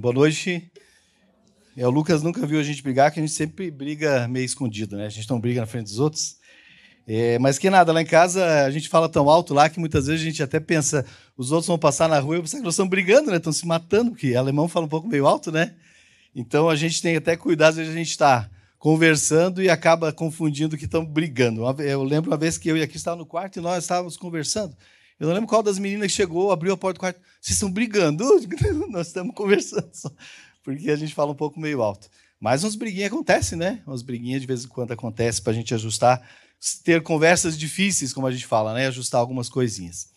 Boa noite. É, o Lucas nunca viu a gente brigar, que a gente sempre briga meio escondido, né? A gente não briga na frente dos outros. É, mas que nada, lá em casa a gente fala tão alto lá que muitas vezes a gente até pensa, os outros vão passar na rua e pensar que nós estamos brigando, né? Estão se matando, porque alemão fala um pouco meio alto, né? Então a gente tem até cuidado, às vezes a gente está conversando e acaba confundindo que estão brigando. Eu lembro uma vez que eu e aqui estava no quarto e nós estávamos conversando. Eu não lembro qual das meninas que chegou, abriu a porta do quarto. Vocês estão brigando? Nós estamos conversando só. Porque a gente fala um pouco meio alto. Mas uns briguinhas acontecem, né? Umas briguinhas de vez em quando acontecem para a gente ajustar, ter conversas difíceis, como a gente fala, né? Ajustar algumas coisinhas.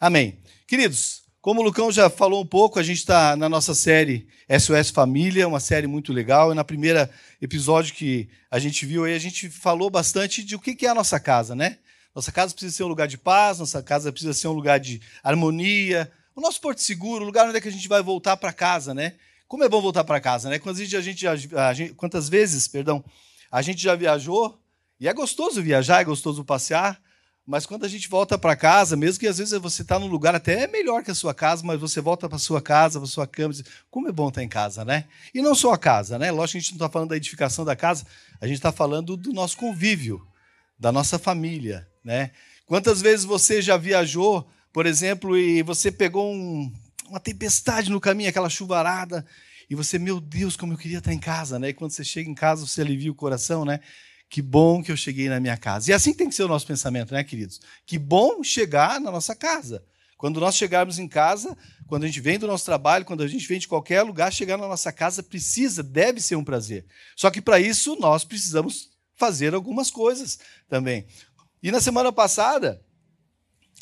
Amém. Queridos, como o Lucão já falou um pouco, a gente está na nossa série SOS Família, uma série muito legal. E na primeira episódio que a gente viu aí, a gente falou bastante de o que é a nossa casa, né? Nossa casa precisa ser um lugar de paz, nossa casa precisa ser um lugar de harmonia. O nosso porto seguro, o lugar onde é que a gente vai voltar para casa, né? Como é bom voltar para casa, né? Quantas vezes a gente, a gente, quantas vezes, perdão, a gente já viajou e é gostoso viajar, é gostoso passear, mas quando a gente volta para casa, mesmo que às vezes você está num lugar até melhor que a sua casa, mas você volta para sua casa, para sua cama, diz, como é bom estar em casa, né? E não só a casa, né? Lógico que a gente não está falando da edificação da casa, a gente está falando do nosso convívio, da nossa família, né? Quantas vezes você já viajou, por exemplo, e você pegou um, uma tempestade no caminho, aquela chuvarada, e você, meu Deus, como eu queria estar em casa, né? E quando você chega em casa, você alivia o coração, né? Que bom que eu cheguei na minha casa. E assim tem que ser o nosso pensamento, né, queridos? Que bom chegar na nossa casa. Quando nós chegarmos em casa, quando a gente vem do nosso trabalho, quando a gente vem de qualquer lugar, chegar na nossa casa precisa, deve ser um prazer. Só que para isso nós precisamos fazer algumas coisas também. E na semana passada,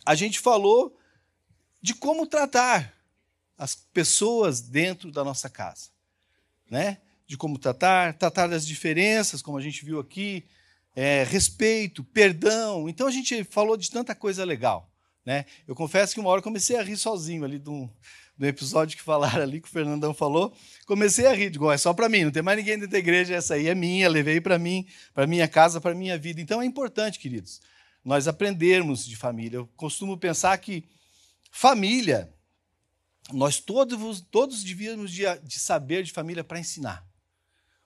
a gente falou de como tratar as pessoas dentro da nossa casa, né? De como tratar, tratar das diferenças, como a gente viu aqui, é, respeito, perdão. Então a gente falou de tanta coisa legal, né? Eu confesso que uma hora comecei a rir sozinho ali do, do episódio que falaram ali que o Fernandão falou, comecei a rir, digo, é só para mim, não tem mais ninguém dentro da igreja, essa aí é minha, levei para mim, para minha casa, para minha vida. Então é importante, queridos, nós aprendermos de família. Eu costumo pensar que família, nós todos, todos devíamos de, de saber de família para ensinar.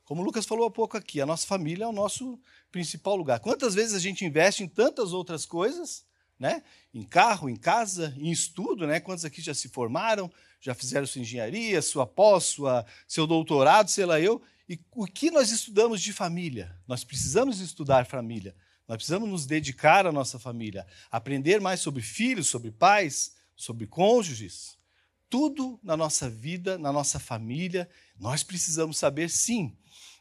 Como o Lucas falou há pouco aqui, a nossa família é o nosso principal lugar. Quantas vezes a gente investe em tantas outras coisas, né? Em carro, em casa, em estudo, né? Quantos aqui já se formaram, já fizeram sua engenharia, sua pós, sua, seu doutorado, sei lá eu. E o que nós estudamos de família? Nós precisamos estudar família. Nós precisamos nos dedicar à nossa família, aprender mais sobre filhos, sobre pais, sobre cônjuges. Tudo na nossa vida, na nossa família, nós precisamos saber sim.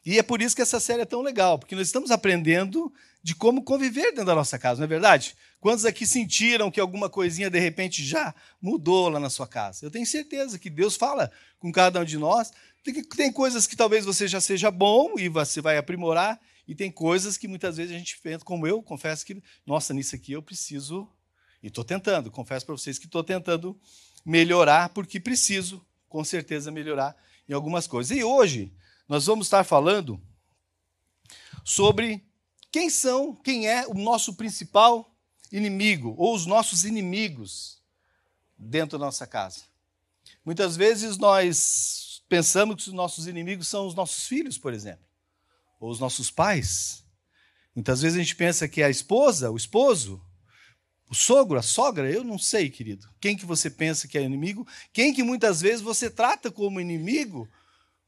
E é por isso que essa série é tão legal, porque nós estamos aprendendo de como conviver dentro da nossa casa, não é verdade? Quantos aqui sentiram que alguma coisinha de repente já mudou lá na sua casa? Eu tenho certeza que Deus fala com cada um de nós. Tem, tem coisas que talvez você já seja bom e você vai aprimorar, e tem coisas que muitas vezes a gente pensa, como eu, confesso que, nossa, nisso aqui eu preciso, e estou tentando, confesso para vocês que estou tentando melhorar, porque preciso, com certeza, melhorar em algumas coisas. E hoje nós vamos estar falando sobre quem são, quem é o nosso principal inimigo, ou os nossos inimigos dentro da nossa casa. Muitas vezes nós pensamos que os nossos inimigos são os nossos filhos, por exemplo, ou os nossos pais. Muitas vezes a gente pensa que é a esposa, o esposo, o sogro, a sogra, eu não sei, querido. Quem que você pensa que é inimigo? Quem que muitas vezes você trata como inimigo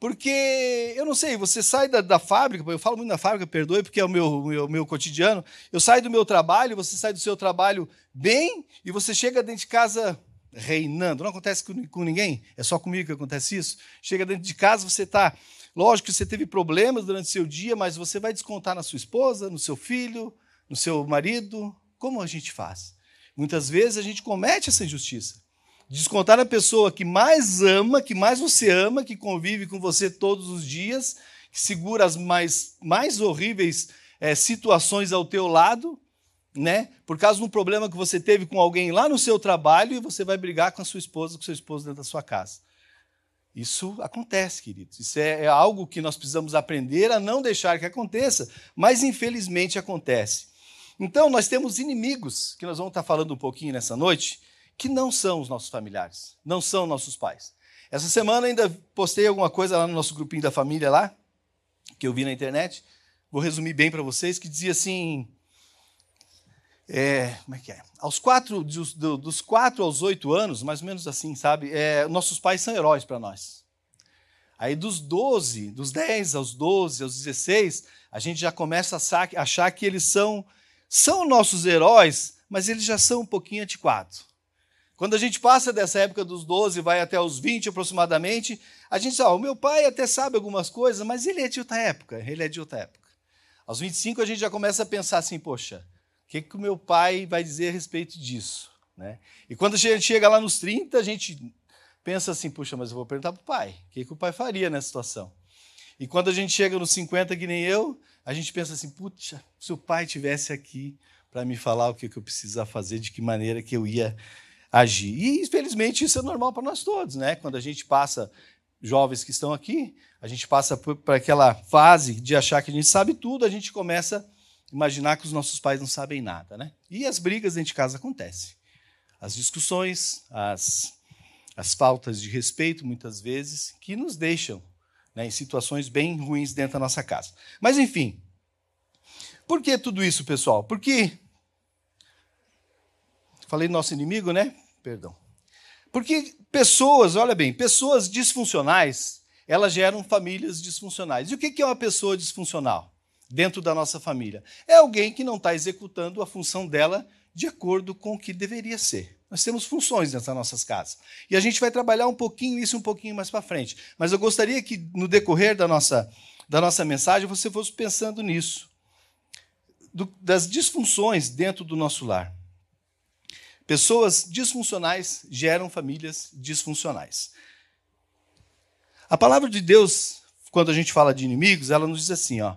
porque, eu não sei, você sai da, da, fábrica, eu falo muito da fábrica, perdoe, porque é o meu, meu, meu cotidiano. Eu saio do meu trabalho, você sai do seu trabalho bem e você chega dentro de casa reinando. Não acontece com, com ninguém, é só comigo que acontece isso. Chega dentro de casa, você está. Lógico que você teve problemas durante o seu dia, mas você vai descontar na sua esposa, no seu filho, no seu marido. Como a gente faz? Muitas vezes a gente comete essa injustiça. Descontar na pessoa que mais ama, que mais você ama, que convive com você todos os dias, que segura as mais, mais horríveis é, situações ao teu lado, né? Por causa de um problema que você teve com alguém lá no seu trabalho e você vai brigar com a sua esposa, com seu esposo dentro da sua casa. Isso acontece, queridos. Isso é, é algo que nós precisamos aprender a não deixar que aconteça, mas infelizmente acontece. Então, nós temos inimigos, que nós vamos estar falando um pouquinho nessa noite, que não são os nossos familiares, não são nossos pais. Essa semana ainda postei alguma coisa lá no nosso grupinho da família lá, que eu vi na internet. Vou resumir bem para vocês, que dizia assim. É, como é que é? Aos quatro, dos, quatro aos oito anos, mais ou menos assim, sabe? É, nossos pais são heróis para nós. Aí dos 12, dos 10 aos 12, aos 16, a gente já começa a achar que eles são, são nossos heróis, mas eles já são um pouquinho antiquados. Quando a gente passa dessa época dos 12 vai até os 20 aproximadamente, a gente diz, o meu pai até sabe algumas coisas, mas ele é de outra época, ele é de outra época. Aos 25 a gente já começa a pensar assim, poxa, o que, que o meu pai vai dizer a respeito disso? Né? E quando a gente chega lá nos 30, a gente pensa assim, puxa, mas eu vou perguntar para o pai, o que, que o pai faria nessa situação? E quando a gente chega nos 50, que nem eu, a gente pensa assim, puxa, se o pai tivesse aqui para me falar o que, que eu precisava fazer, de que maneira que eu ia agir. E, infelizmente, isso é normal para nós todos, né? Quando a gente passa, jovens que estão aqui, a gente passa por aquela fase de achar que a gente sabe tudo, a gente começa a imaginar que os nossos pais não sabem nada, né? E as brigas dentro de casa acontecem. As discussões, as, as faltas de respeito, muitas vezes, que nos deixam né, em situações bem ruins dentro da nossa casa. Mas, enfim, por que tudo isso, pessoal? Porque. Falei nosso inimigo, né? Perdão. Porque pessoas, olha bem, pessoas disfuncionais, elas geram famílias disfuncionais. E o que é uma pessoa disfuncional dentro da nossa família? É alguém que não está executando a função dela de acordo com o que deveria ser. Nós temos funções das nossas casas. E a gente vai trabalhar um pouquinho isso um pouquinho mais para frente. Mas eu gostaria que, no decorrer da nossa, da nossa mensagem, você fosse pensando nisso. Do, das disfunções dentro do nosso lar. Pessoas disfuncionais geram famílias disfuncionais. A palavra de Deus, quando a gente fala de inimigos, ela nos diz assim, ó: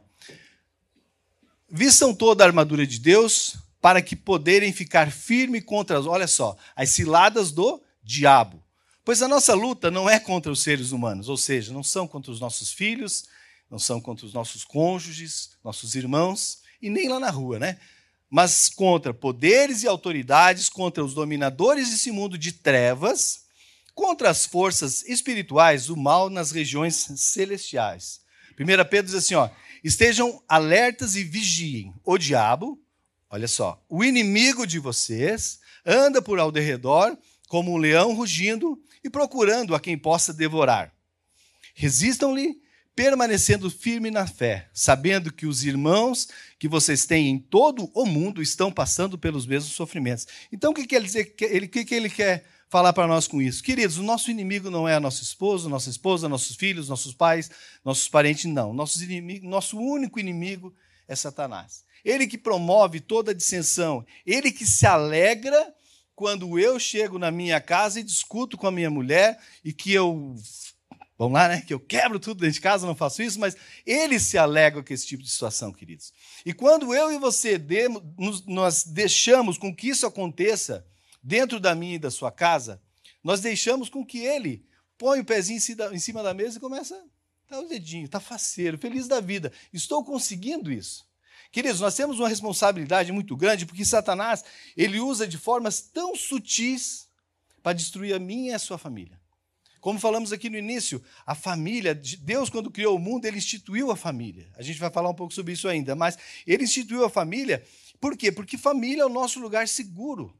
Vistam toda a armadura de Deus para que poderem ficar firme contra as, olha só, as ciladas do diabo. Pois a nossa luta não é contra os seres humanos, ou seja, não são contra os nossos filhos, não são contra os nossos cônjuges, nossos irmãos, e nem lá na rua, né? Mas contra poderes e autoridades, contra os dominadores desse mundo de trevas, contra as forças espirituais do mal nas regiões celestiais. 1 Pedro diz assim: ó, estejam alertas e vigiem. O diabo, olha só, o inimigo de vocês, anda por ao derredor como um leão rugindo e procurando a quem possa devorar. Resistam-lhe permanecendo firme na fé, sabendo que os irmãos que vocês têm em todo o mundo estão passando pelos mesmos sofrimentos. Então, o que, quer dizer? Ele, que, ele quer falar para nós com isso? Queridos, o nosso inimigo não é nosso esposo, nossa esposa, nossos filhos, nossos pais, nossos parentes, não. Nosso, inimigo, nosso único inimigo é Satanás. Ele que promove toda a dissensão, ele que se alegra quando eu chego na minha casa e discuto com a minha mulher e que eu Vamos lá, né? Que eu quebro tudo dentro de casa, não faço isso, mas eles se alegram com esse tipo de situação, queridos. E quando eu e você demos, nós deixamos com que isso aconteça dentro da minha e da sua casa, nós deixamos com que ele põe o pezinho em cima da mesa e começa tá o dedinho, tá faceiro, feliz da vida. Estou conseguindo isso. Queridos, nós temos uma responsabilidade muito grande porque Satanás, ele usa de formas tão sutis para destruir a minha e a sua família. Como falamos aqui no início, a família, Deus, quando criou o mundo, ele instituiu a família. A gente vai falar um pouco sobre isso ainda, mas ele instituiu a família, por quê? Porque família é o nosso lugar seguro.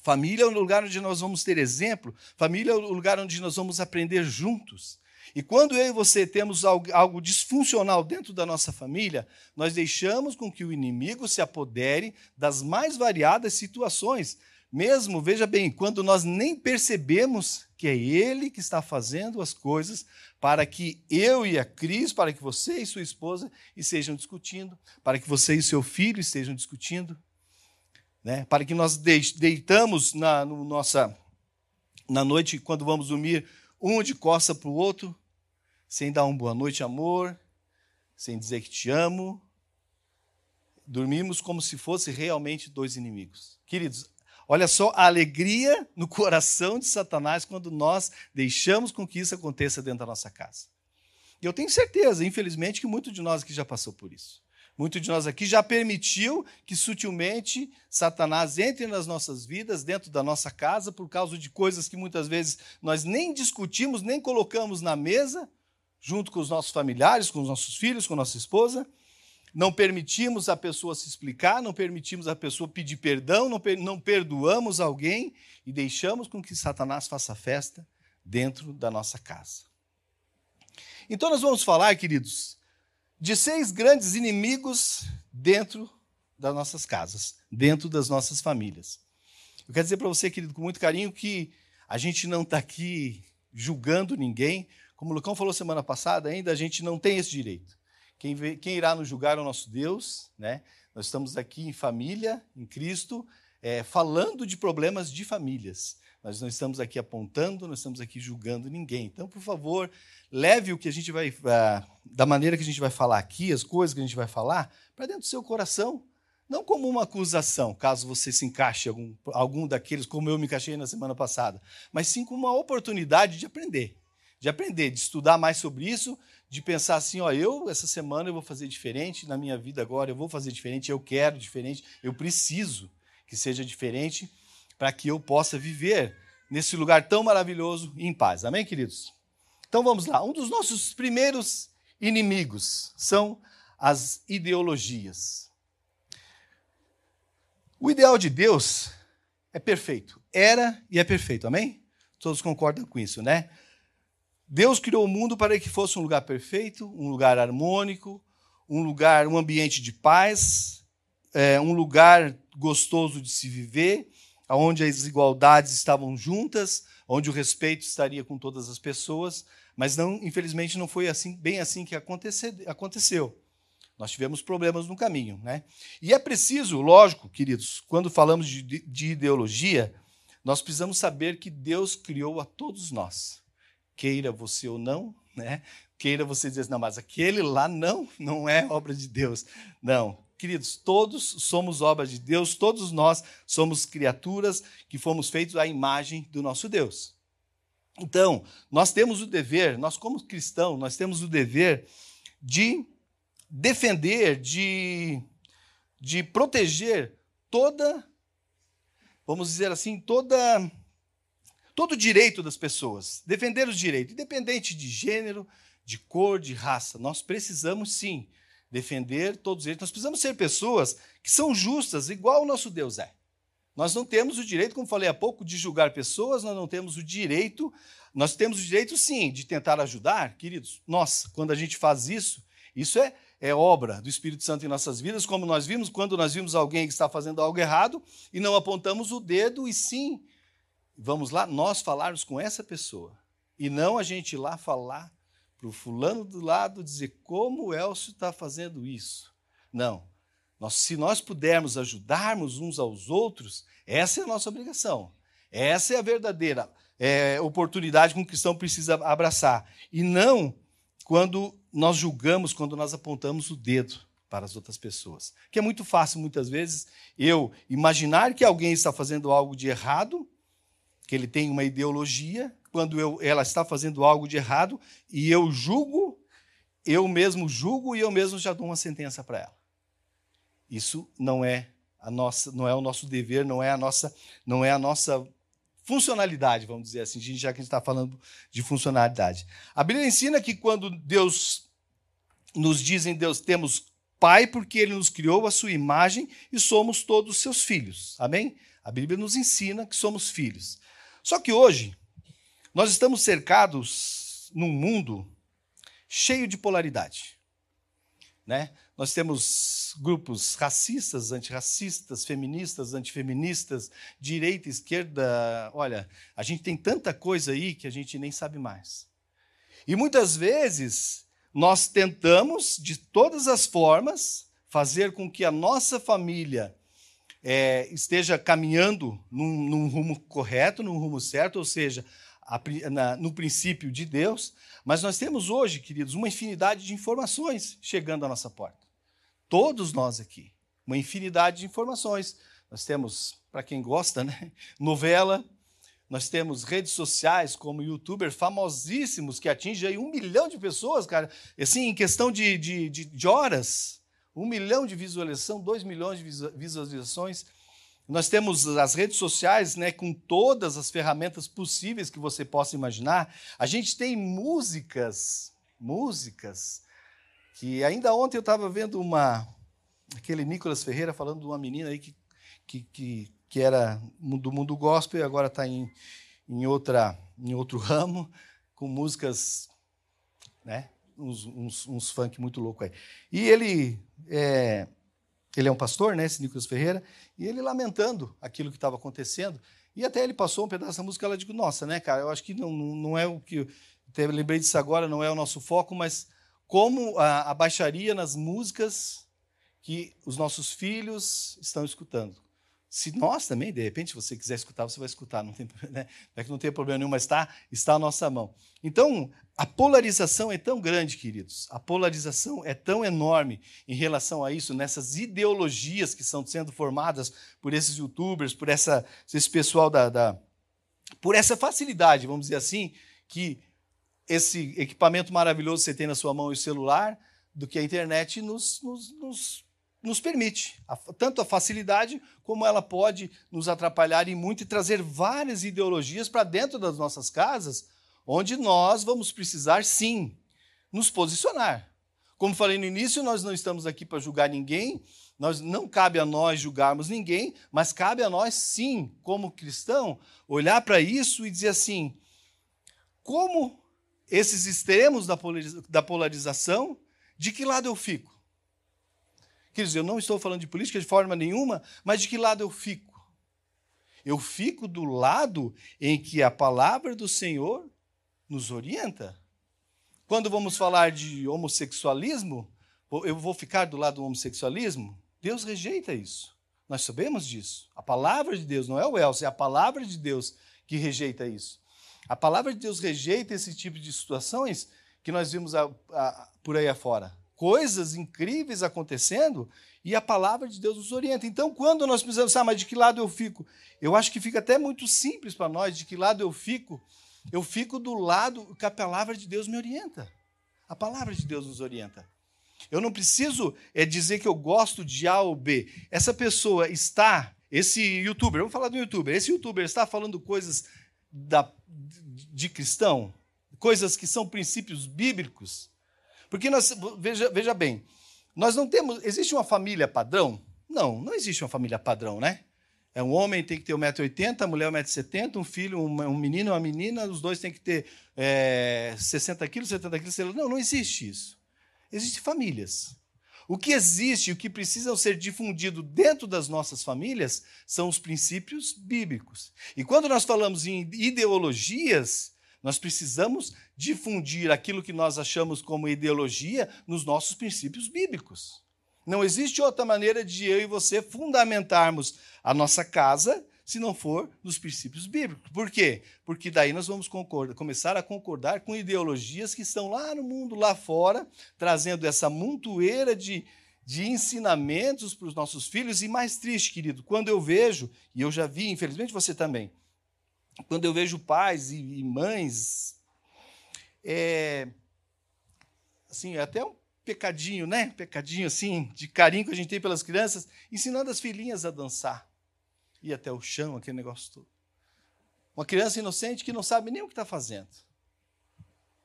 Família é o lugar onde nós vamos ter exemplo, família é o lugar onde nós vamos aprender juntos. E quando eu e você temos algo, algo, disfuncional dentro da nossa família, nós deixamos com que o inimigo se apodere das mais variadas situações, mesmo, veja bem, quando nós nem percebemos que é Ele que está fazendo as coisas para que eu e a Cris, para que você e sua esposa estejam discutindo, para que você e seu filho estejam discutindo, né? para que nós deitamos na, no nossa, na noite, quando vamos dormir, um de costa para o outro, sem dar um boa noite, amor, sem dizer que te amo. Dormimos como se fosse realmente dois inimigos. Queridos, Olha só a alegria no coração de Satanás quando nós deixamos com que isso aconteça dentro da nossa casa. E eu tenho certeza, infelizmente, que muito de nós aqui já passou por isso. Muitos de nós aqui já permitiu que sutilmente Satanás entre nas nossas vidas, dentro da nossa casa, por causa de coisas que muitas vezes nós nem discutimos, nem colocamos na mesa, junto com os nossos familiares, com os nossos filhos, com nossa esposa. Não permitimos a pessoa se explicar, não permitimos a pessoa pedir perdão, não, não perdoamos alguém e deixamos com que Satanás faça festa dentro da nossa casa. Então, nós vamos falar, queridos, de seis grandes inimigos dentro das nossas casas, dentro das nossas famílias. Eu quero dizer para você, querido, com muito carinho, que a gente não está aqui julgando ninguém. Como o Lucão falou semana passada, ainda a gente não tem esse direito. Quem, quem irá nos julgar é o nosso Deus, né? Nós estamos aqui em família, em Cristo, é, falando de problemas de famílias. Nós não estamos aqui apontando, nós estamos aqui julgando ninguém. Então, por favor, leve o que a gente vai, uh, da maneira que a gente vai falar aqui, as coisas que a gente vai falar, para dentro do seu coração. Não como uma acusação, caso você se encaixe algum, algum daqueles, como eu me encaixei na semana passada, mas sim como uma oportunidade de aprender. De aprender, de estudar mais sobre isso, de pensar assim, ó, eu essa semana eu vou fazer diferente na minha vida agora, eu vou fazer diferente, eu quero diferente, eu preciso que seja diferente para que eu possa viver nesse lugar tão maravilhoso e em paz. Amém, queridos? Então vamos lá. Um dos nossos primeiros inimigos são as ideologias. O ideal de Deus é perfeito. Era e é perfeito. Amém? Todos concordam com isso, né? Deus criou o mundo para que fosse um lugar perfeito, um lugar harmônico, um lugar, um ambiente de paz, é, um lugar gostoso de se viver, onde as igualdades estavam juntas, onde o respeito estaria com todas as pessoas, mas não, infelizmente não foi assim, bem assim que aconteceu. Nós tivemos problemas no caminho, né? E é preciso, lógico, queridos, quando falamos de, de ideologia, nós precisamos saber que Deus criou a todos nós, queira você ou não, né? Queira você dizer, não, mas aquele lá não, não é obra de Deus. Não, Queridos, todos somos obras de Deus, todos nós somos criaturas que fomos feitos à imagem do nosso Deus. Então, nós temos o dever, nós como cristãos, nós temos o dever de defender, de, de proteger toda, vamos dizer assim, toda todo direito das pessoas, defender os direitos, independente de gênero, de cor, de raça. Nós precisamos sim defender todos eles. Nós precisamos ser pessoas que são justas, igual o nosso Deus é. Nós não temos o direito, como falei há pouco, de julgar pessoas, nós não temos o direito, nós temos o direito sim de tentar ajudar, queridos. Nossa, quando a gente faz isso, isso é, é obra do Espírito Santo em nossas vidas, como nós vimos quando nós vimos alguém que está fazendo algo errado e não apontamos o dedo, e sim, vamos lá, nós falarmos com essa pessoa. E não a gente ir lá falar para o fulano do lado dizer como o Elcio está fazendo isso. Não. Nós, se nós pudermos ajudarmos uns aos outros, essa é a nossa obrigação. Essa é a verdadeira é, oportunidade que um cristão precisa abraçar. E não quando nós julgamos, quando nós apontamos o dedo para as outras pessoas. Que é muito fácil, muitas vezes, eu imaginar que alguém está fazendo algo de errado, que ele tem uma ideologia, quando eu, ela está fazendo algo de errado e eu julgo, eu mesmo julgo e eu mesmo já dou uma sentença para ela. Isso não é a nossa, não é o nosso dever, não é a nossa, não é a nossa funcionalidade, vamos dizer assim, já que a gente está falando de funcionalidade. A Bíblia ensina que quando Deus nos diz em Deus temos Pai porque Ele nos criou a sua imagem e somos todos seus filhos. Amém? A Bíblia nos ensina que somos filhos. Só que hoje nós estamos cercados num mundo cheio de polaridade. Né? Nós temos grupos racistas, antirracistas, feministas, antifeministas, direita, esquerda. Olha, a gente tem tanta coisa aí que a gente nem sabe mais. E muitas vezes nós tentamos, de todas as formas, fazer com que a nossa família é, esteja caminhando num, num rumo correto, num rumo certo, ou seja, no princípio de Deus, mas nós temos hoje, queridos, uma infinidade de informações chegando à nossa porta. Todos nós aqui, uma infinidade de informações. Nós temos, para quem gosta, né, novela, nós temos redes sociais como youtuber famosíssimos que atingem um milhão de pessoas, cara, assim, em questão de, de, de, de horas. Um milhão de visualização, dois milhões de visualizações. Nós temos as redes sociais, né, com todas as ferramentas possíveis que você possa imaginar. A gente tem músicas, músicas, que ainda ontem eu estava vendo uma, aquele Nicolas Ferreira falando de uma menina aí que, que, que, que era do mundo gospel e agora está em, em, outra, em outro ramo, com músicas, né, uns, uns, uns funk muito louco aí. E ele é, ele é um pastor, né, esse Nicolas Ferreira, e ele lamentando aquilo que estava acontecendo. E até ele passou um pedaço da música, ela digo, nossa, né, cara, eu acho que não, não é o que. Eu lembrei disso agora, não é o nosso foco, mas como a, a baixaria nas músicas que os nossos filhos estão escutando. Se nós também, de repente, você quiser escutar, você vai escutar, não, tem, né? é que não tem problema nenhum, mas está, está à nossa mão. Então, a polarização é tão grande, queridos, a polarização é tão enorme em relação a isso, nessas ideologias que estão sendo formadas por esses youtubers, por essa, esse pessoal da, da. por essa facilidade, vamos dizer assim, que esse equipamento maravilhoso que você tem na sua mão e o celular, do que a internet nos, nos, nos nos permite, tanto a facilidade como ela pode nos atrapalhar em muito e trazer várias ideologias para dentro das nossas casas, onde nós vamos precisar sim nos posicionar. Como falei no início, nós não estamos aqui para julgar ninguém, nós não cabe a nós julgarmos ninguém, mas cabe a nós sim, como cristão, olhar para isso e dizer assim: como esses extremos da polarização, de que lado eu fico? Quer dizer, eu não estou falando de política de forma nenhuma, mas de que lado eu fico? Eu fico do lado em que a palavra do Senhor nos orienta. Quando vamos falar de homossexualismo, eu vou ficar do lado do homossexualismo? Deus rejeita isso. Nós sabemos disso. A palavra de Deus, não é o Elcio, é a palavra de Deus que rejeita isso. A palavra de Deus rejeita esse tipo de situações que nós vimos a, a, por aí afora coisas incríveis acontecendo e a palavra de Deus nos orienta. Então, quando nós precisamos, ah, mas de que lado eu fico? Eu acho que fica até muito simples para nós de que lado eu fico. Eu fico do lado que a palavra de Deus me orienta. A palavra de Deus nos orienta. Eu não preciso é, dizer que eu gosto de A ou B. Essa pessoa está, esse youtuber, vamos falar do youtuber, esse youtuber está falando coisas da, de cristão, coisas que são princípios bíblicos. Porque nós, veja, veja bem, nós não temos. Existe uma família padrão? Não, não existe uma família padrão, né? É um homem tem que ter 1,80m, a mulher 1,70m, um filho, um, menino uma menina, os dois têm que ter é, 60 quilos, 70 quilos. Não, não existe isso. Existem famílias. O que existe, o que precisa ser difundido dentro das nossas famílias são os princípios bíblicos. E quando nós falamos em ideologias, nós precisamos difundir aquilo que nós achamos como ideologia nos nossos princípios bíblicos. Não existe outra maneira de eu e você fundamentarmos a nossa casa se não for nos princípios bíblicos. Por quê? Porque daí nós vamos concordar, começar a concordar com ideologias que estão lá no mundo, lá fora, trazendo essa montoeira de, de ensinamentos para os nossos filhos. E mais triste, querido, quando eu vejo, e eu já vi, infelizmente você também, quando eu vejo pais e, mães, é, assim, é até um pecadinho, né? Pecadinho assim, de carinho que a gente tem pelas crianças, ensinando as filhinhas a dançar. Ir até o chão, aquele negócio todo. Uma criança inocente que não sabe nem o que está fazendo.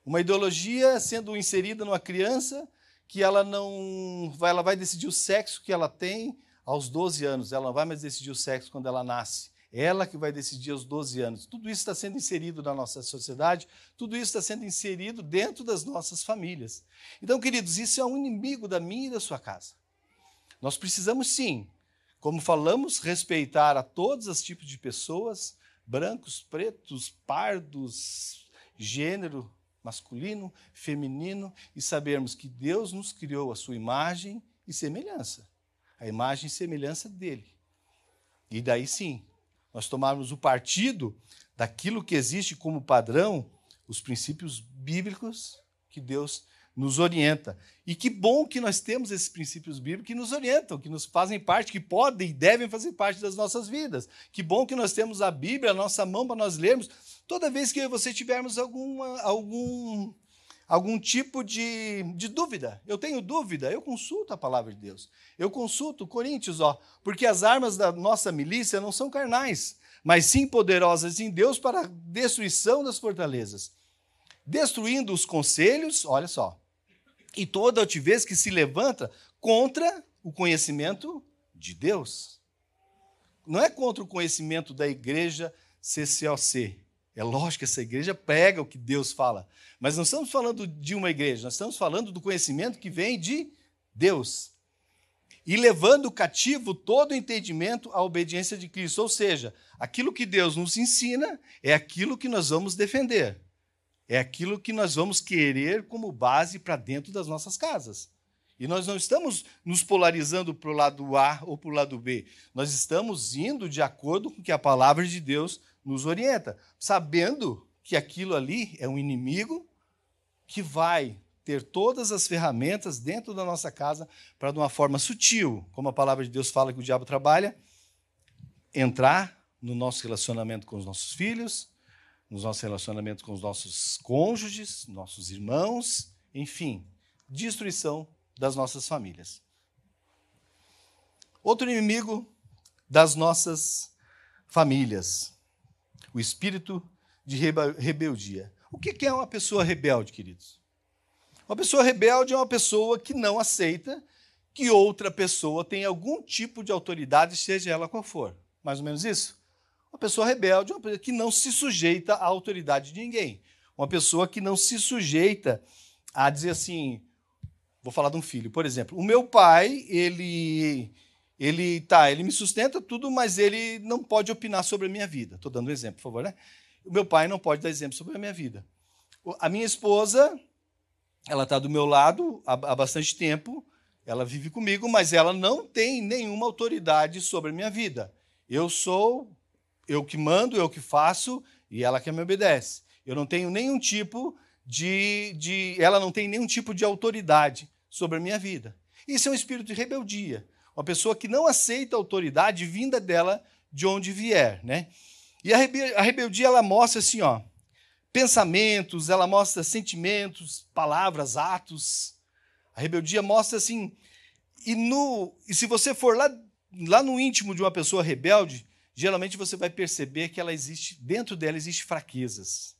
Uma ideologia sendo inserida numa criança que ela não vai, ela vai decidir o sexo que ela tem aos 12 anos, ela não vai mais decidir o sexo quando ela nasce. Ela que vai decidir aos 12 anos. Tudo isso está sendo inserido na nossa sociedade, tudo isso está sendo inserido dentro das nossas famílias. Então, queridos, isso é um inimigo da minha e da sua casa. Nós precisamos sim, como falamos, respeitar a todos os tipos de pessoas, brancos, pretos, pardos, gênero masculino, feminino, e sabermos que Deus nos criou a sua imagem e semelhança. A imagem e semelhança dele. E daí sim, nós tomarmos o partido daquilo que existe como padrão, os princípios bíblicos que Deus nos orienta. E que bom que nós temos esses princípios bíblicos que nos orientam, que nos fazem parte, que podem e devem fazer parte das nossas vidas. Que bom que nós temos a Bíblia, a nossa mão para nós lermos. Toda vez que você tivermos alguma, algum, algum tipo de, de dúvida. Eu tenho dúvida, eu consulto a palavra de Deus. Eu consulto Coríntios, ó, porque as armas da nossa milícia não são carnais, mas sim poderosas em Deus para a destruição das fortalezas, destruindo os conselhos, olha só, e toda altivez que se levanta contra o conhecimento de Deus. Não é contra o conhecimento da igreja CCOC. É lógico que essa igreja prega o que Deus fala, mas não estamos falando de uma igreja, nós estamos falando do conhecimento que vem de Deus. E levando cativo todo o entendimento à obediência de Cristo. Ou seja, aquilo que Deus nos ensina é aquilo que nós vamos defender. É aquilo que nós vamos querer como base para dentro das nossas casas. E nós não estamos nos polarizando para o lado A ou para o lado B. Nós estamos indo de acordo com o que a palavra de Deus nos orienta, sabendo que aquilo ali é um inimigo que vai ter todas as ferramentas dentro da nossa casa para, de uma forma sutil, como a palavra de Deus fala que o diabo trabalha, entrar no nosso relacionamento com os nossos filhos, nos nossos relacionamentos com os nossos cônjuges, nossos irmãos, enfim, destruição das nossas famílias. Outro inimigo das nossas famílias, o espírito de rebeldia. O que é uma pessoa rebelde, queridos? Uma pessoa rebelde é uma pessoa que não aceita que outra pessoa tenha algum tipo de autoridade, seja ela qual for. Mais ou menos isso? Uma pessoa rebelde é uma pessoa que não se sujeita à autoridade de ninguém. Uma pessoa que não se sujeita a dizer assim, vou falar de um filho, por exemplo, o meu pai, ele ele tá, ele me sustenta tudo, mas ele não pode opinar sobre a minha vida. Estou dando um exemplo, por favor, né? O meu pai não pode dar exemplo sobre a minha vida. A minha esposa, ela está do meu lado há, há bastante tempo, ela vive comigo, mas ela não tem nenhuma autoridade sobre a minha vida. Eu sou eu que mando, eu que faço e ela que me obedece. Eu não tenho nenhum tipo de, de ela não tem nenhum tipo de autoridade sobre a minha vida. Isso é um espírito de rebeldia. Uma pessoa que não aceita a autoridade vinda dela de onde vier, né? E a rebeldia ela mostra assim, ó, pensamentos, ela mostra sentimentos, palavras, atos. A rebeldia mostra assim, e no e se você for lá lá no íntimo de uma pessoa rebelde, geralmente você vai perceber que ela existe, dentro dela existe fraquezas.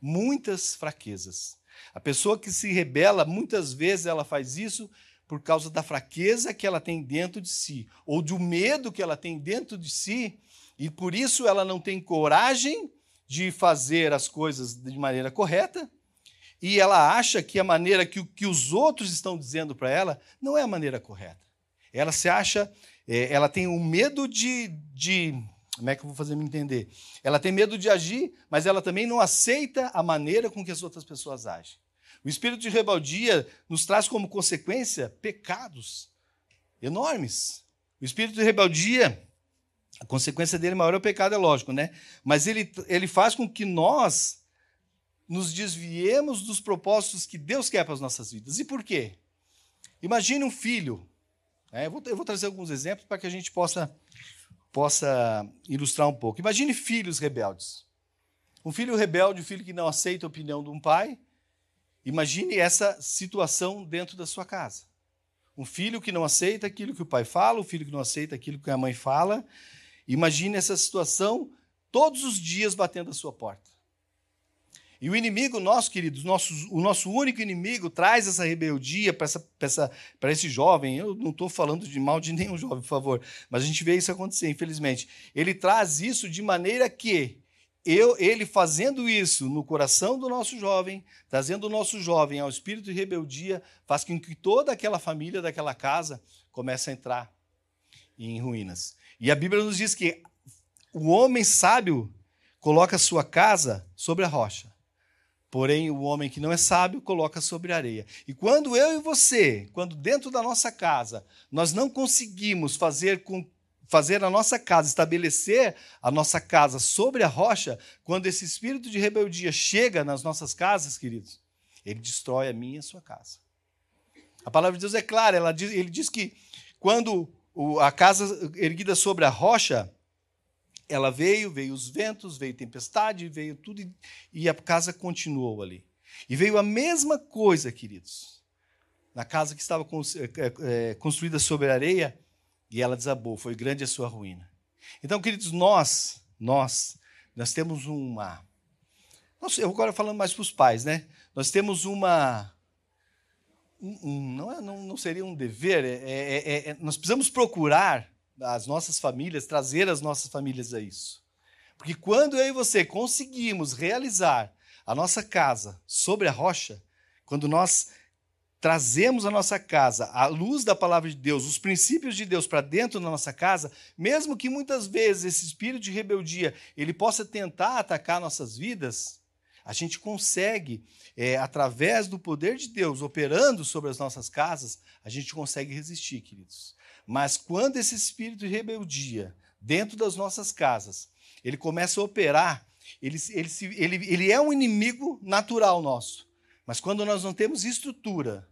Muitas fraquezas. A pessoa que se rebela, muitas vezes ela faz isso por causa da fraqueza que ela tem dentro de si, ou do medo que ela tem dentro de si, e por isso ela não tem coragem de fazer as coisas de maneira correta, e ela acha que a maneira que, que os outros estão dizendo para ela não é a maneira correta. Ela se acha, é, ela tem o um medo de, de como é que eu vou fazer me entender? Ela tem medo de agir, mas ela também não aceita a maneira com que as outras pessoas agem. O espírito de rebeldia nos traz como consequência pecados enormes. O espírito de rebeldia, a consequência dele maior é o pecado, é lógico, né? Mas ele, ele faz com que nós nos desviemos dos propósitos que Deus quer para as nossas vidas. E por quê? Imagine um filho. Né? Eu, vou, eu vou trazer alguns exemplos para que a gente possa possa ilustrar um pouco. Imagine filhos rebeldes. Um filho rebelde, um filho que não aceita a opinião de um pai. Imagine essa situação dentro da sua casa. Um filho que não aceita aquilo que o pai fala, um filho que não aceita aquilo que a mãe fala. Imagine essa situação todos os dias batendo a sua porta. E o inimigo nosso, queridos, nosso, o nosso único inimigo traz essa rebeldia para esse jovem. Eu não estou falando de mal de nenhum jovem, por favor, mas a gente vê isso acontecer, infelizmente. Ele traz isso de maneira que eu, ele fazendo isso no coração do nosso jovem, trazendo o nosso jovem ao espírito de rebeldia, faz com que toda aquela família daquela casa comece a entrar em ruínas. E a Bíblia nos diz que o homem sábio coloca sua casa sobre a rocha. Porém, o homem que não é sábio coloca sobre a areia. E quando eu e você, quando dentro da nossa casa, nós não conseguimos fazer com fazer a nossa casa, estabelecer a nossa casa sobre a rocha, quando esse espírito de rebeldia chega nas nossas casas, queridos, ele destrói a minha e a sua casa. A palavra de Deus é clara, diz, ele diz que quando a casa erguida sobre a rocha, ela veio, veio os ventos, veio tempestade, veio tudo, e a casa continuou ali. E veio a mesma coisa, queridos, na casa que estava é, construída sobre areia, e ela desabou, foi grande a sua ruína. Então, queridos, nós, nós, nós temos uma. Eu agora falando mais para os pais, né? Nós temos uma. Um, não, é, não, não, seria um dever, é, é, é, é, nós precisamos procurar as nossas famílias, trazer as nossas famílias a isso. Porque quando eu e você conseguimos realizar a nossa casa sobre a rocha, quando nós trazemos a nossa casa a luz da palavra de Deus, os princípios de Deus para dentro da nossa casa, mesmo que muitas vezes esse espírito de rebeldia ele possa tentar atacar nossas vidas, a gente consegue, é, através do poder de Deus operando sobre as nossas casas, a gente consegue resistir, queridos. Mas quando esse espírito de rebeldia dentro das nossas casas, ele começa a operar, ele, ele, ele, ele é um inimigo natural nosso. Mas quando nós não temos estrutura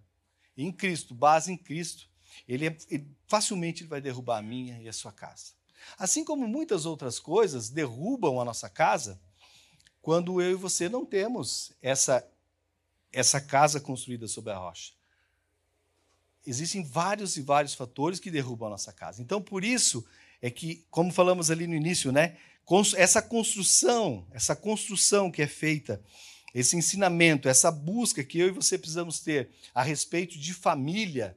em Cristo, base em Cristo, ele, é, ele facilmente vai derrubar a minha e a sua casa. Assim como muitas outras coisas derrubam a nossa casa, quando eu e você não temos essa, essa casa construída sobre a rocha. Existem vários e vários fatores que derrubam a nossa casa. Então, por isso é que, como falamos ali no início, né, essa construção, essa construção que é feita esse ensinamento, essa busca que eu e você precisamos ter a respeito de família,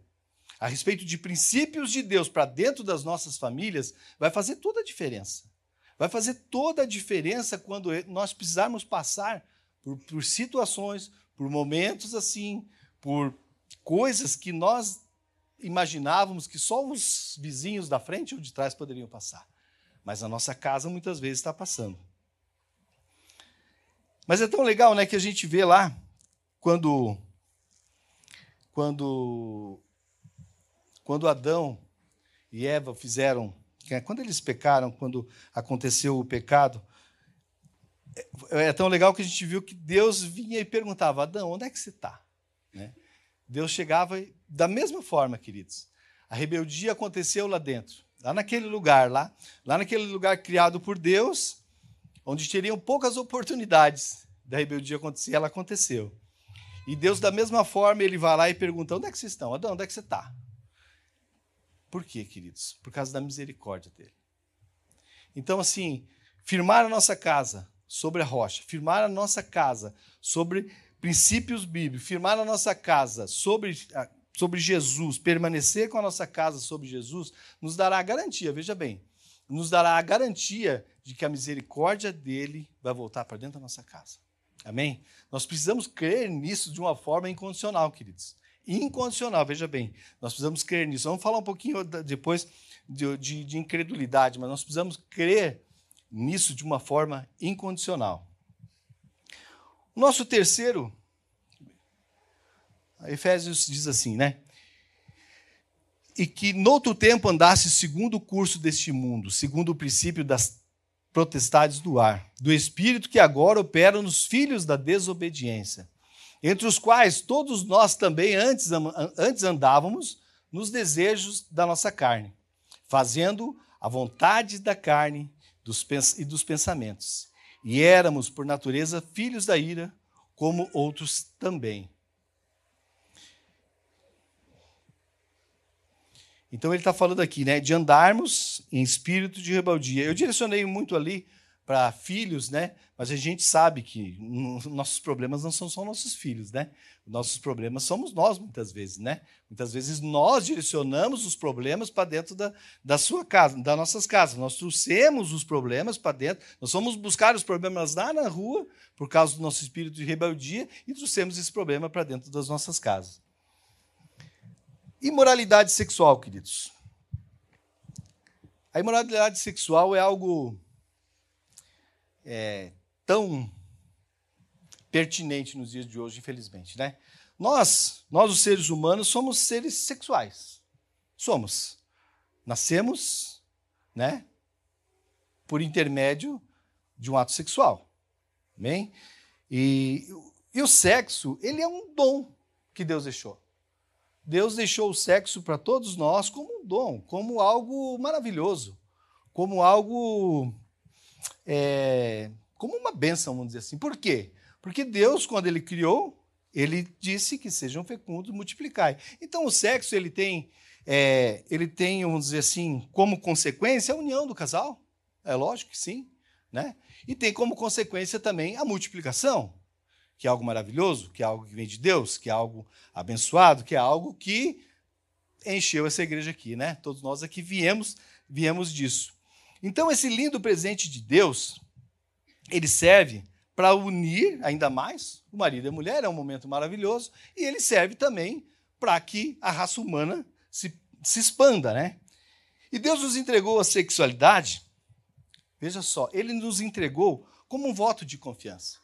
a respeito de princípios de Deus para dentro das nossas famílias, vai fazer toda a diferença. Vai fazer toda a diferença quando nós precisarmos passar por, por situações, por momentos assim, por coisas que nós imaginávamos que só os vizinhos da frente ou de trás poderiam passar. Mas a nossa casa muitas vezes está passando. Mas é tão legal, né, que a gente vê lá quando quando quando Adão e Eva fizeram, quando eles pecaram, quando aconteceu o pecado, é, é tão legal que a gente viu que Deus vinha e perguntava: Adão, onde é que você está? Né? Deus chegava da mesma forma, queridos. A rebeldia aconteceu lá dentro, lá naquele lugar, lá, lá naquele lugar criado por Deus, onde teriam poucas oportunidades da rebeldia acontecer, ela aconteceu. E Deus, da mesma forma, ele vai lá e pergunta: onde é que vocês estão? Adão, onde é que você está? Por quê, queridos? Por causa da misericórdia dele. Então, assim, firmar a nossa casa sobre a rocha, firmar a nossa casa sobre princípios bíblicos, firmar a nossa casa sobre, sobre Jesus, permanecer com a nossa casa sobre Jesus, nos dará a garantia, veja bem, nos dará a garantia de que a misericórdia dele vai voltar para dentro da nossa casa. Amém? Nós precisamos crer nisso de uma forma incondicional, queridos. Incondicional, veja bem. Nós precisamos crer nisso. Vamos falar um pouquinho depois de, de, de incredulidade, mas nós precisamos crer nisso de uma forma incondicional. Nosso terceiro, Efésios diz assim, né? E que noutro tempo andasse segundo o curso deste mundo, segundo o princípio das protestades do ar, do espírito que agora opera nos filhos da desobediência, entre os quais todos nós também antes, antes andávamos nos desejos da nossa carne, fazendo a vontade da carne dos, e dos pensamentos. E éramos, por natureza, filhos da ira, como outros também. Então ele está falando aqui, né, de andarmos em espírito de rebeldia. Eu direcionei muito ali para filhos, né? Mas a gente sabe que nossos problemas não são só nossos filhos, né? Nossos problemas somos nós muitas vezes, né? Muitas vezes nós direcionamos os problemas para dentro da, da sua casa, das nossas casas. Nós trouxemos os problemas para dentro. Nós fomos buscar os problemas lá na rua por causa do nosso espírito de rebeldia e trouxemos esse problema para dentro das nossas casas. Imoralidade sexual, queridos. A imoralidade sexual é algo é, tão pertinente nos dias de hoje, infelizmente, né? Nós, nós os seres humanos, somos seres sexuais. Somos. Nascemos, né? Por intermédio de um ato sexual. Amém? E, e o sexo, ele é um dom que Deus deixou. Deus deixou o sexo para todos nós como um dom, como algo maravilhoso, como algo. É, como uma bênção, vamos dizer assim. Por quê? Porque Deus, quando ele criou ele disse que sejam fecundos, multiplicai. Então o sexo ele tem, é, ele tem, vamos dizer assim, como consequência a união do casal. É lógico que sim, né? E tem como consequência também a multiplicação, que é algo maravilhoso, que é algo que vem de Deus, que é algo abençoado, que é algo que encheu essa igreja aqui, né? Todos nós aqui viemos, viemos disso. Então esse lindo presente de Deus, ele serve para unir ainda mais o marido e a mulher, é um momento maravilhoso, e ele serve também para que a raça humana se, se expanda, né? E Deus nos entregou a sexualidade, veja só, ele nos entregou como um voto de confiança.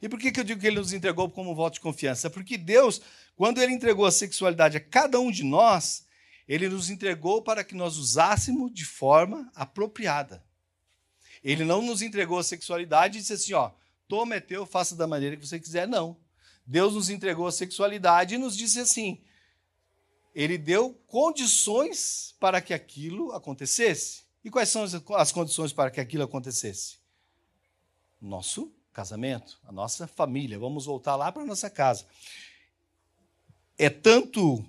E por que, que eu digo que ele nos entregou como um voto de confiança? Porque Deus, quando ele entregou a sexualidade a cada um de nós, ele nos entregou para que nós usássemos de forma apropriada. Ele não nos entregou a sexualidade e disse assim: ó, toma é teu, faça da maneira que você quiser. Não. Deus nos entregou a sexualidade e nos disse assim: Ele deu condições para que aquilo acontecesse. E quais são as condições para que aquilo acontecesse? Nosso casamento, a nossa família. Vamos voltar lá para a nossa casa. É tanto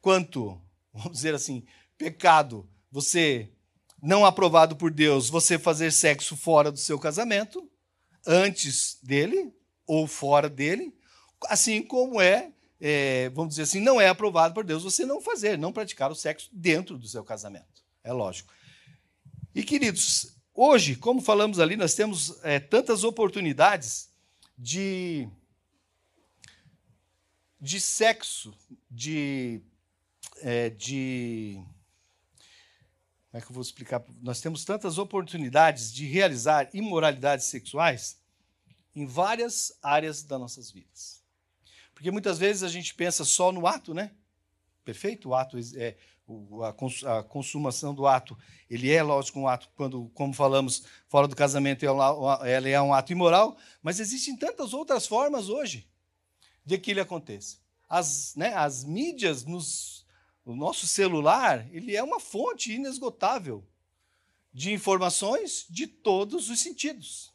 quanto, vamos dizer assim, pecado, você não aprovado por Deus, você fazer sexo fora do seu casamento, antes dele ou fora dele, assim como é, é, vamos dizer assim, não é aprovado por Deus você não fazer, não praticar o sexo dentro do seu casamento. É lógico. E queridos, hoje, como falamos ali, nós temos é, tantas oportunidades de de sexo, de, é, de como é que eu vou explicar? Nós temos tantas oportunidades de realizar imoralidades sexuais em várias áreas das nossas vidas. Porque muitas vezes a gente pensa só no ato, né? Perfeito? O ato é a consumação do ato, ele é lógico um ato quando, como falamos, fora do casamento, ele é um ato imoral, mas existem tantas outras formas hoje de que ele aconteça. As, né, as mídias nos o nosso celular, ele é uma fonte inesgotável de informações de todos os sentidos.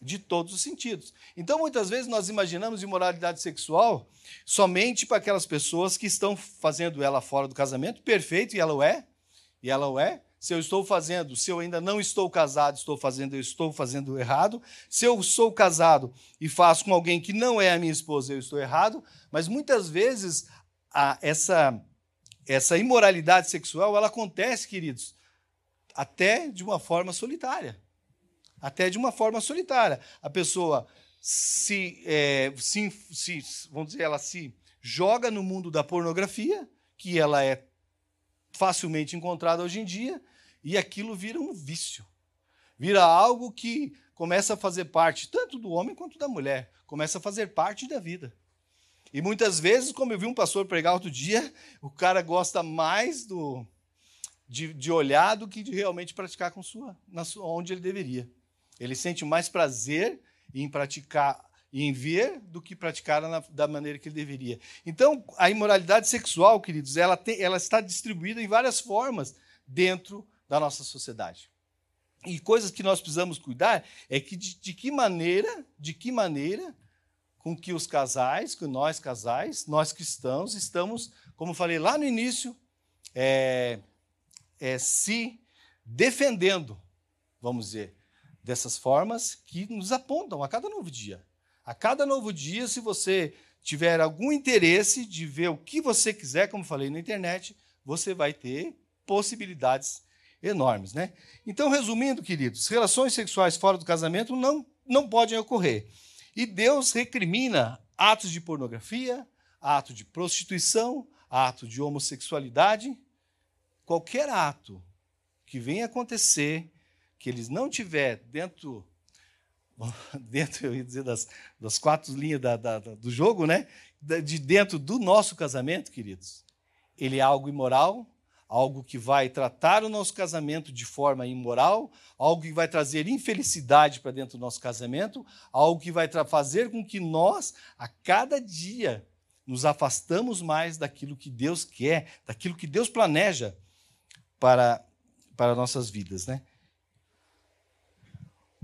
De todos os sentidos. Então, muitas vezes, nós imaginamos imoralidade sexual somente para aquelas pessoas que estão fazendo ela fora do casamento, perfeito, e ela o é, e ela o é. Se eu estou fazendo, se eu ainda não estou casado, estou fazendo, eu estou fazendo errado. Se eu sou casado e faço com alguém que não é a minha esposa, eu estou errado. Mas muitas vezes a, essa essa imoralidade sexual, ela acontece, queridos, até de uma forma solitária. Até de uma forma solitária. A pessoa se, é, se, se, vamos dizer, ela se joga no mundo da pornografia, que ela é facilmente encontrada hoje em dia, e aquilo vira um vício. Vira algo que começa a fazer parte tanto do homem quanto da mulher, começa a fazer parte da vida. E muitas vezes, como eu vi um pastor pregar outro dia, o cara gosta mais do, de, de olhar do que de realmente praticar com sua, na sua, onde ele deveria. Ele sente mais prazer em praticar em ver do que praticar da maneira que ele deveria. Então, a imoralidade sexual, queridos, ela, tem, ela está distribuída em várias formas dentro da nossa sociedade. E coisas que nós precisamos cuidar é que de, de que maneira, de que maneira com que os casais, que nós casais, nós cristãos, estamos, como falei lá no início, é, é, se defendendo, vamos dizer, dessas formas que nos apontam a cada novo dia. A cada novo dia, se você tiver algum interesse de ver o que você quiser, como falei na internet, você vai ter possibilidades enormes, né? Então, resumindo, queridos, relações sexuais fora do casamento não, não podem ocorrer. E Deus recrimina atos de pornografia, ato de prostituição, ato de homossexualidade, qualquer ato que venha acontecer que eles não tiver dentro dentro eu ia dizer das, das quatro linhas da, da, do jogo, né? De dentro do nosso casamento, queridos, ele é algo imoral, algo que vai tratar o nosso casamento de forma imoral, algo que vai trazer infelicidade para dentro do nosso casamento, algo que vai fazer com que nós, a cada dia, nos afastamos mais daquilo que Deus quer, daquilo que Deus planeja para, para nossas vidas. Né?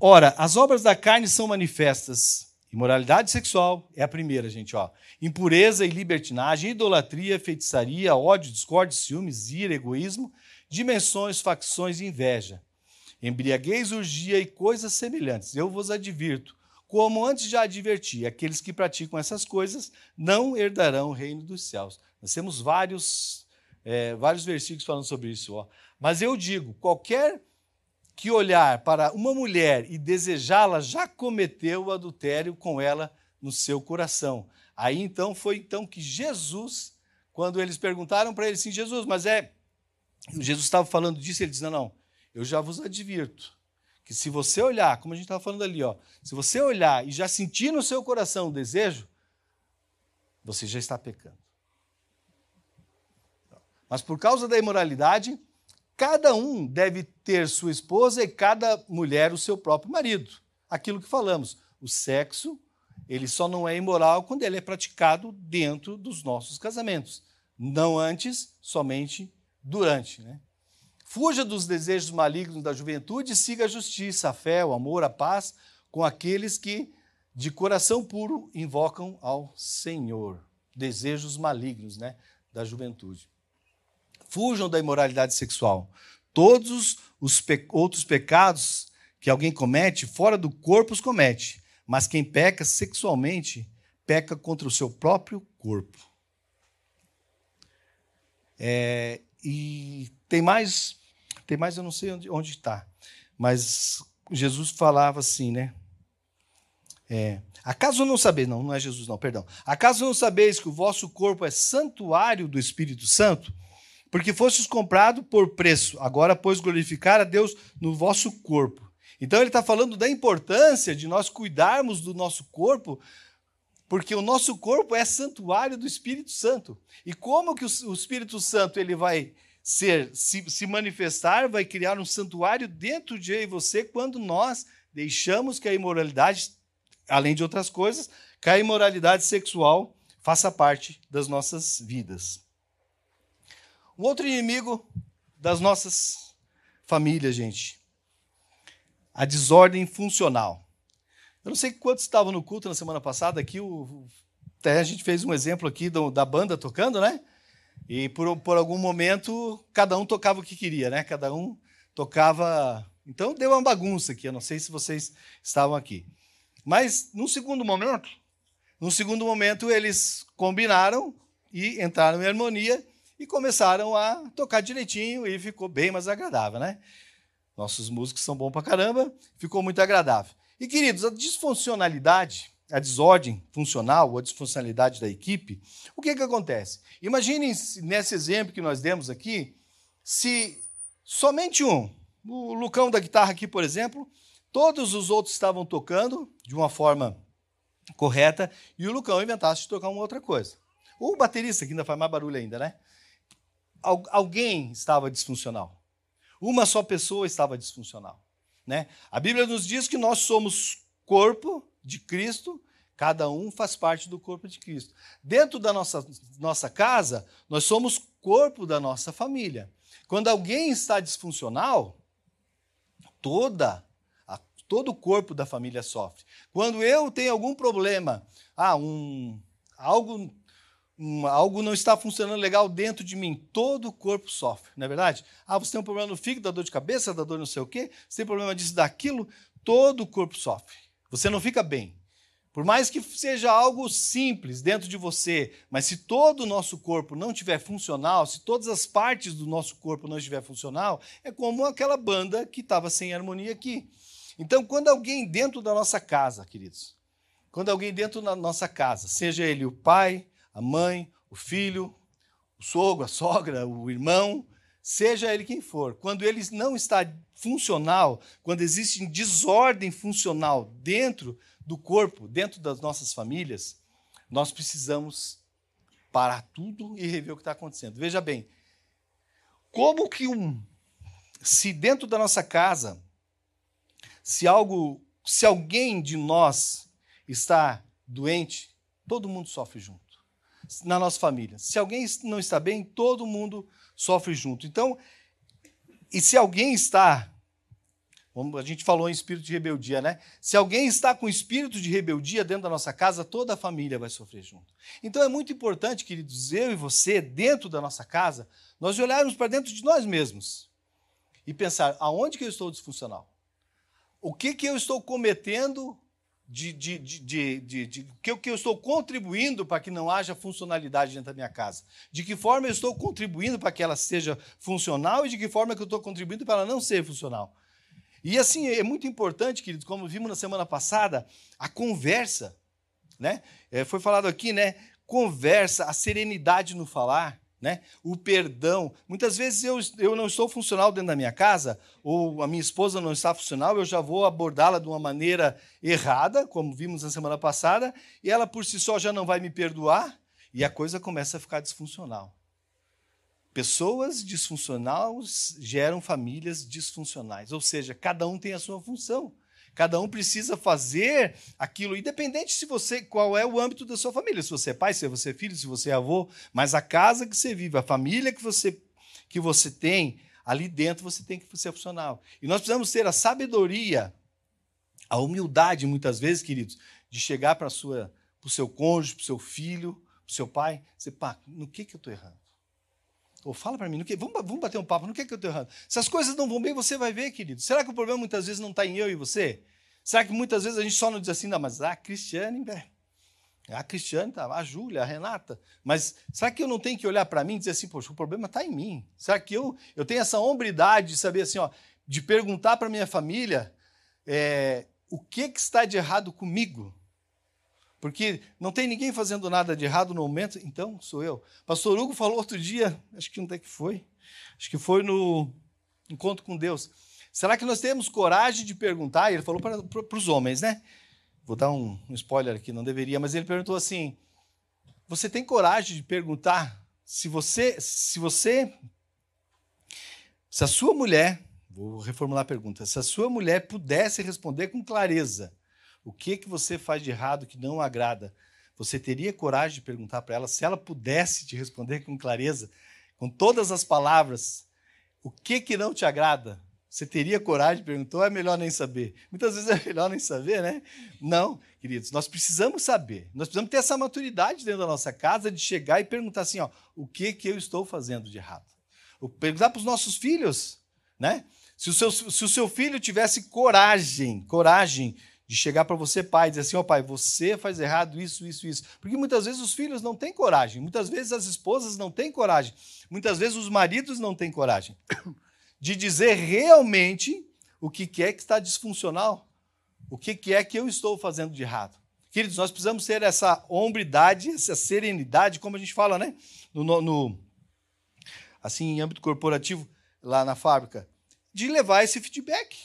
Ora, as obras da carne são manifestas, Imoralidade sexual é a primeira, gente, ó. Impureza e libertinagem, idolatria, feitiçaria, ódio, discórdia, ciúmes, ira, egoísmo, dimensões, facções e inveja. Embriaguez, urgia e coisas semelhantes. Eu vos advirto, como antes já adverti, aqueles que praticam essas coisas não herdarão o reino dos céus. Nós temos vários, é, vários versículos falando sobre isso. Ó. Mas eu digo: qualquer que olhar para uma mulher e desejá-la já cometeu o adultério com ela no seu coração. Aí então foi então que Jesus, quando eles perguntaram para ele assim, Jesus, mas é Jesus estava falando disso, ele diz: Não, não, eu já vos advirto que se você olhar, como a gente estava falando ali, ó, se você olhar e já sentir no seu coração o desejo, você já está pecando. Mas por causa da imoralidade, cada um deve ter sua esposa e cada mulher o seu próprio marido. Aquilo que falamos, o sexo, ele só não é imoral quando ele é praticado dentro dos nossos casamentos, não antes, somente durante. Né? Fuja dos desejos malignos da juventude e siga a justiça, a fé, o amor, a paz com aqueles que de coração puro invocam ao Senhor. Desejos malignos né, da juventude. Fujam da imoralidade sexual. Todos os pe outros pecados que alguém comete, fora do corpo os comete. Mas quem peca sexualmente, peca contra o seu próprio corpo. É, e tem mais, tem mais, eu não sei onde está, mas Jesus falava assim, né? É, acaso não sabeis, não, não é Jesus, não, perdão. Acaso não sabeis que o vosso corpo é santuário do Espírito Santo? Porque fostes comprado por preço, agora, pois, glorificar a Deus no vosso corpo. Então, ele está falando da importância de nós cuidarmos do nosso corpo, porque o nosso corpo é santuário do Espírito Santo. E como que o Espírito Santo ele vai ser se, se manifestar, vai criar um santuário dentro de eu e você quando nós deixamos que a imoralidade, além de outras coisas, que a imoralidade sexual faça parte das nossas vidas. Um outro inimigo das nossas famílias, gente, a desordem funcional. Eu não sei quantos estavam no culto na semana passada, aqui o, até a gente fez um exemplo aqui do, da banda tocando, né? E por, por algum momento, cada um tocava o que queria, né? Cada um tocava. Então deu uma bagunça aqui, eu não sei se vocês estavam aqui. Mas num segundo momento, num segundo momento, eles combinaram e entraram em harmonia e começaram a tocar direitinho e ficou bem mais agradável, né? Nossos músicos são bons pra caramba, ficou muito agradável. E, queridos, a disfuncionalidade, a desordem funcional ou a disfuncionalidade da equipe, o que, que acontece? Imaginem nesse exemplo que nós demos aqui, se somente um, o Lucão da guitarra aqui, por exemplo, todos os outros estavam tocando de uma forma correta e o Lucão inventasse de tocar uma outra coisa. Ou o baterista, que ainda faz mais barulho ainda, né? Alguém estava disfuncional. Uma só pessoa estava disfuncional. Né? A Bíblia nos diz que nós somos corpo de Cristo, cada um faz parte do corpo de Cristo. Dentro da nossa, nossa casa, nós somos corpo da nossa família. Quando alguém está disfuncional, toda a, todo o corpo da família sofre. Quando eu tenho algum problema, ah, um, algo algo não está funcionando legal dentro de mim, todo o corpo sofre, não é verdade? Ah, você tem um problema no fígado, dá dor de cabeça, dá dor não sei o quê, você tem problema disso, daquilo, todo o corpo sofre. Você não fica bem. Por mais que seja algo simples dentro de você, mas se todo o nosso corpo não estiver funcional, se todas as partes do nosso corpo não estiver funcional, é como aquela banda que estava sem harmonia aqui. Então, quando alguém dentro da nossa casa, queridos, quando alguém dentro da nossa casa, seja ele o pai, a mãe, o filho, o sogro, a sogra, o irmão, seja ele quem for, quando ele não está funcional, quando existe desordem funcional dentro do corpo, dentro das nossas famílias, nós precisamos parar tudo e rever o que está acontecendo. Veja bem, como que um, se dentro da nossa casa, se algo, se alguém de nós está doente, todo mundo sofre junto na nossa família. Se alguém não está bem, todo mundo sofre junto. Então, e se alguém está a gente falou em espírito de rebeldia, né? Se alguém está com espírito de rebeldia dentro da nossa casa, toda a família vai sofrer junto. Então é muito importante, queridos, eu e você, dentro da nossa casa, nós olharmos para dentro de nós mesmos e pensar: aonde que eu estou disfuncional? O que, que eu estou cometendo de, de, de, de, de, que, que eu estou contribuindo para que não haja funcionalidade dentro da minha casa? De que forma eu estou contribuindo para que ela seja funcional e de que forma que eu estou contribuindo para ela não ser funcional? E assim, é muito importante, queridos, como vimos na semana passada, a conversa. Né? É, foi falado aqui, né? Conversa, a serenidade no falar, né? o perdão. Muitas vezes eu, eu não estou funcional dentro da minha casa, ou a minha esposa não está funcional, eu já vou abordá-la de uma maneira errada, como vimos na semana passada, e ela por si só já não vai me perdoar, e a coisa começa a ficar disfuncional. Pessoas disfuncionais geram famílias disfuncionais, ou seja, cada um tem a sua função. Cada um precisa fazer aquilo, independente se você qual é o âmbito da sua família, se você é pai, se você é filho, se você é avô, mas a casa que você vive, a família que você que você tem, ali dentro você tem que ser funcional. E nós precisamos ter a sabedoria, a humildade, muitas vezes, queridos, de chegar para o seu cônjuge, para o seu filho, para o seu pai, dizer, pá, no que, que eu estou errando? Fala para mim, no que, vamos, vamos bater um papo, no que, é que eu estou errado? Se as coisas não vão bem, você vai ver, querido. Será que o problema muitas vezes não está em eu e você? Será que muitas vezes a gente só não diz assim, não, mas a Cristiane, a Cristiane, tá, a Júlia, a Renata. Mas será que eu não tenho que olhar para mim e dizer assim, poxa, o problema está em mim? Será que eu, eu tenho essa hombridade de saber assim, ó, de perguntar para minha família é, o que, que está de errado comigo? Porque não tem ninguém fazendo nada de errado no momento, então sou eu. Pastor Hugo falou outro dia, acho que onde é que foi? Acho que foi no encontro com Deus. Será que nós temos coragem de perguntar? Ele falou para, para os homens, né? Vou dar um, um spoiler aqui, não deveria, mas ele perguntou assim: Você tem coragem de perguntar se você, se você, se a sua mulher, vou reformular a pergunta, se a sua mulher pudesse responder com clareza, o que que você faz de errado que não agrada? Você teria coragem de perguntar para ela se ela pudesse te responder com clareza, com todas as palavras, o que que não te agrada? Você teria coragem de perguntar ou é melhor nem saber? Muitas vezes é melhor nem saber, né? Não, queridos, nós precisamos saber. Nós precisamos ter essa maturidade dentro da nossa casa de chegar e perguntar assim, ó, o que que eu estou fazendo de errado? Perguntar para os nossos filhos, né? Se o, seu, se o seu filho tivesse coragem, coragem de chegar para você, pai, e dizer assim: ó oh, pai, você faz errado isso, isso, isso. Porque muitas vezes os filhos não têm coragem, muitas vezes as esposas não têm coragem, muitas vezes os maridos não têm coragem de dizer realmente o que é que está disfuncional, o que é que eu estou fazendo de errado. Queridos, nós precisamos ter essa hombridade, essa serenidade, como a gente fala, né? No, no, assim, em âmbito corporativo, lá na fábrica, de levar esse feedback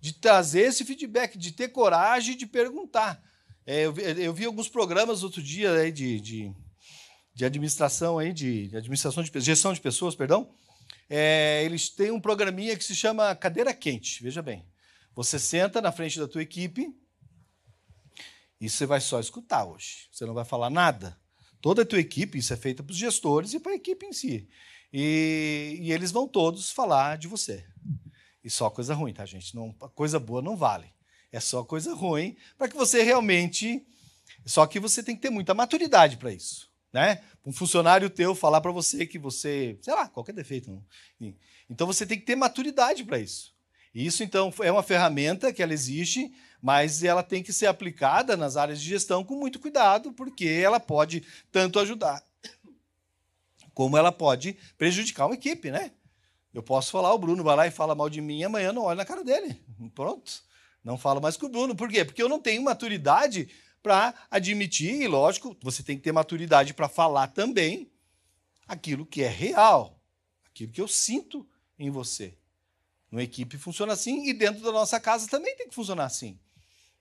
de trazer esse feedback, de ter coragem de perguntar. É, eu, vi, eu, vi, alguns programas outro dia aí de, de, de administração, aí, de, de, administração de gestão de pessoas, perdão. É, eles têm um programinha que se chama cadeira quente. Veja bem, você senta na frente da tua equipe e você vai só escutar hoje. Você não vai falar nada. Toda a tua equipe, isso é feita para os gestores e para a equipe em si. E, e eles vão todos falar de você. E só coisa ruim, tá, gente? Não, coisa boa não vale. É só coisa ruim para que você realmente. Só que você tem que ter muita maturidade para isso. Né? Um funcionário teu falar para você que você, sei lá, qualquer defeito. Não. Então você tem que ter maturidade para isso. E isso, então, é uma ferramenta que ela existe, mas ela tem que ser aplicada nas áreas de gestão com muito cuidado, porque ela pode tanto ajudar como ela pode prejudicar uma equipe, né? Eu posso falar, o Bruno vai lá e fala mal de mim, amanhã não olho na cara dele. Pronto. Não falo mais com o Bruno. Por quê? Porque eu não tenho maturidade para admitir, e lógico, você tem que ter maturidade para falar também aquilo que é real, aquilo que eu sinto em você. Numa equipe funciona assim e dentro da nossa casa também tem que funcionar assim.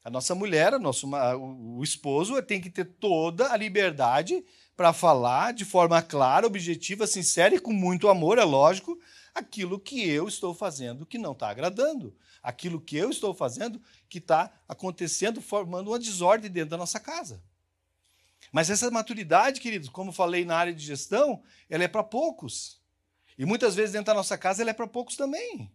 A nossa mulher, o esposo tem que ter toda a liberdade para falar de forma clara, objetiva, sincera e com muito amor, é lógico, aquilo que eu estou fazendo que não está agradando, aquilo que eu estou fazendo que está acontecendo, formando uma desordem dentro da nossa casa. Mas essa maturidade, queridos, como falei na área de gestão, ela é para poucos. E muitas vezes dentro da nossa casa ela é para poucos também.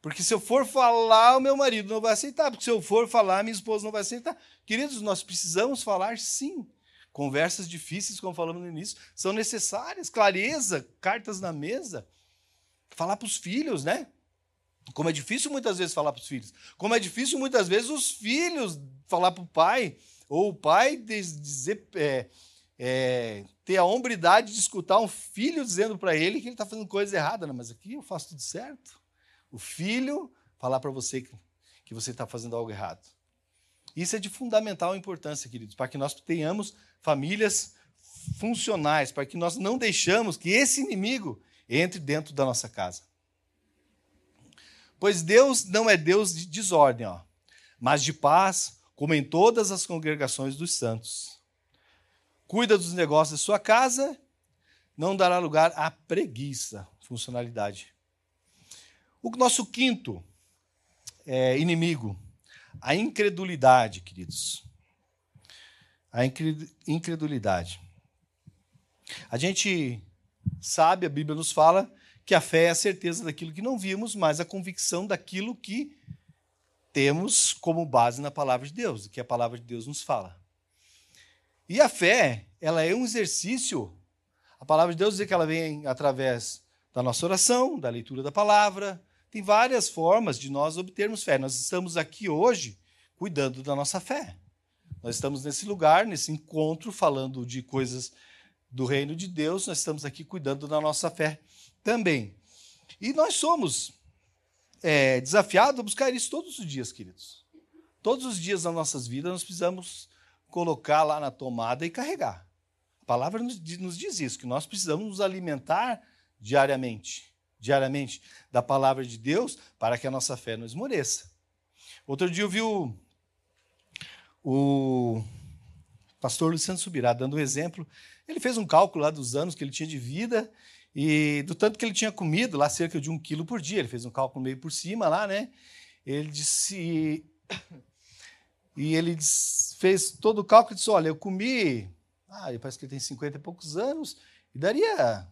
Porque se eu for falar, o meu marido não vai aceitar. Porque se eu for falar, minha esposa não vai aceitar. Queridos, nós precisamos falar sim. Conversas difíceis, como falamos no início, são necessárias. Clareza, cartas na mesa. Falar para os filhos, né? Como é difícil muitas vezes falar para os filhos. Como é difícil muitas vezes os filhos falar para o pai. Ou o pai dizer, é, é, ter a hombridade de escutar um filho dizendo para ele que ele está fazendo coisa errada. Não, mas aqui eu faço tudo certo. O filho falar para você que, que você está fazendo algo errado. Isso é de fundamental importância, queridos, para que nós tenhamos famílias funcionais, para que nós não deixamos que esse inimigo entre dentro da nossa casa. Pois Deus não é Deus de desordem, ó, mas de paz, como em todas as congregações dos santos. Cuida dos negócios da sua casa, não dará lugar à preguiça, funcionalidade. O nosso quinto é, inimigo, a incredulidade, queridos. A incredulidade. A gente sabe, a Bíblia nos fala que a fé é a certeza daquilo que não vimos, mas a convicção daquilo que temos como base na palavra de Deus, que a palavra de Deus nos fala. E a fé, ela é um exercício. A palavra de Deus diz que ela vem através da nossa oração, da leitura da palavra. Tem várias formas de nós obtermos fé. Nós estamos aqui hoje cuidando da nossa fé. Nós estamos nesse lugar, nesse encontro, falando de coisas do reino de Deus, nós estamos aqui cuidando da nossa fé também. E nós somos é, desafiados a buscar isso todos os dias, queridos. Todos os dias das nossas vidas nós precisamos colocar lá na tomada e carregar. A palavra nos, diz isso, que nós precisamos nos alimentar diariamente, diariamente, da palavra de Deus para que a nossa fé não esmoreça. Outro dia eu vi o, o pastor Luciano Subirá dando um exemplo ele fez um cálculo lá dos anos que ele tinha de vida e do tanto que ele tinha comido, lá cerca de um quilo por dia. Ele fez um cálculo meio por cima lá, né? Ele disse. E ele fez todo o cálculo e disse: Olha, eu comi. Ah, parece que ele tem 50 e poucos anos, e daria.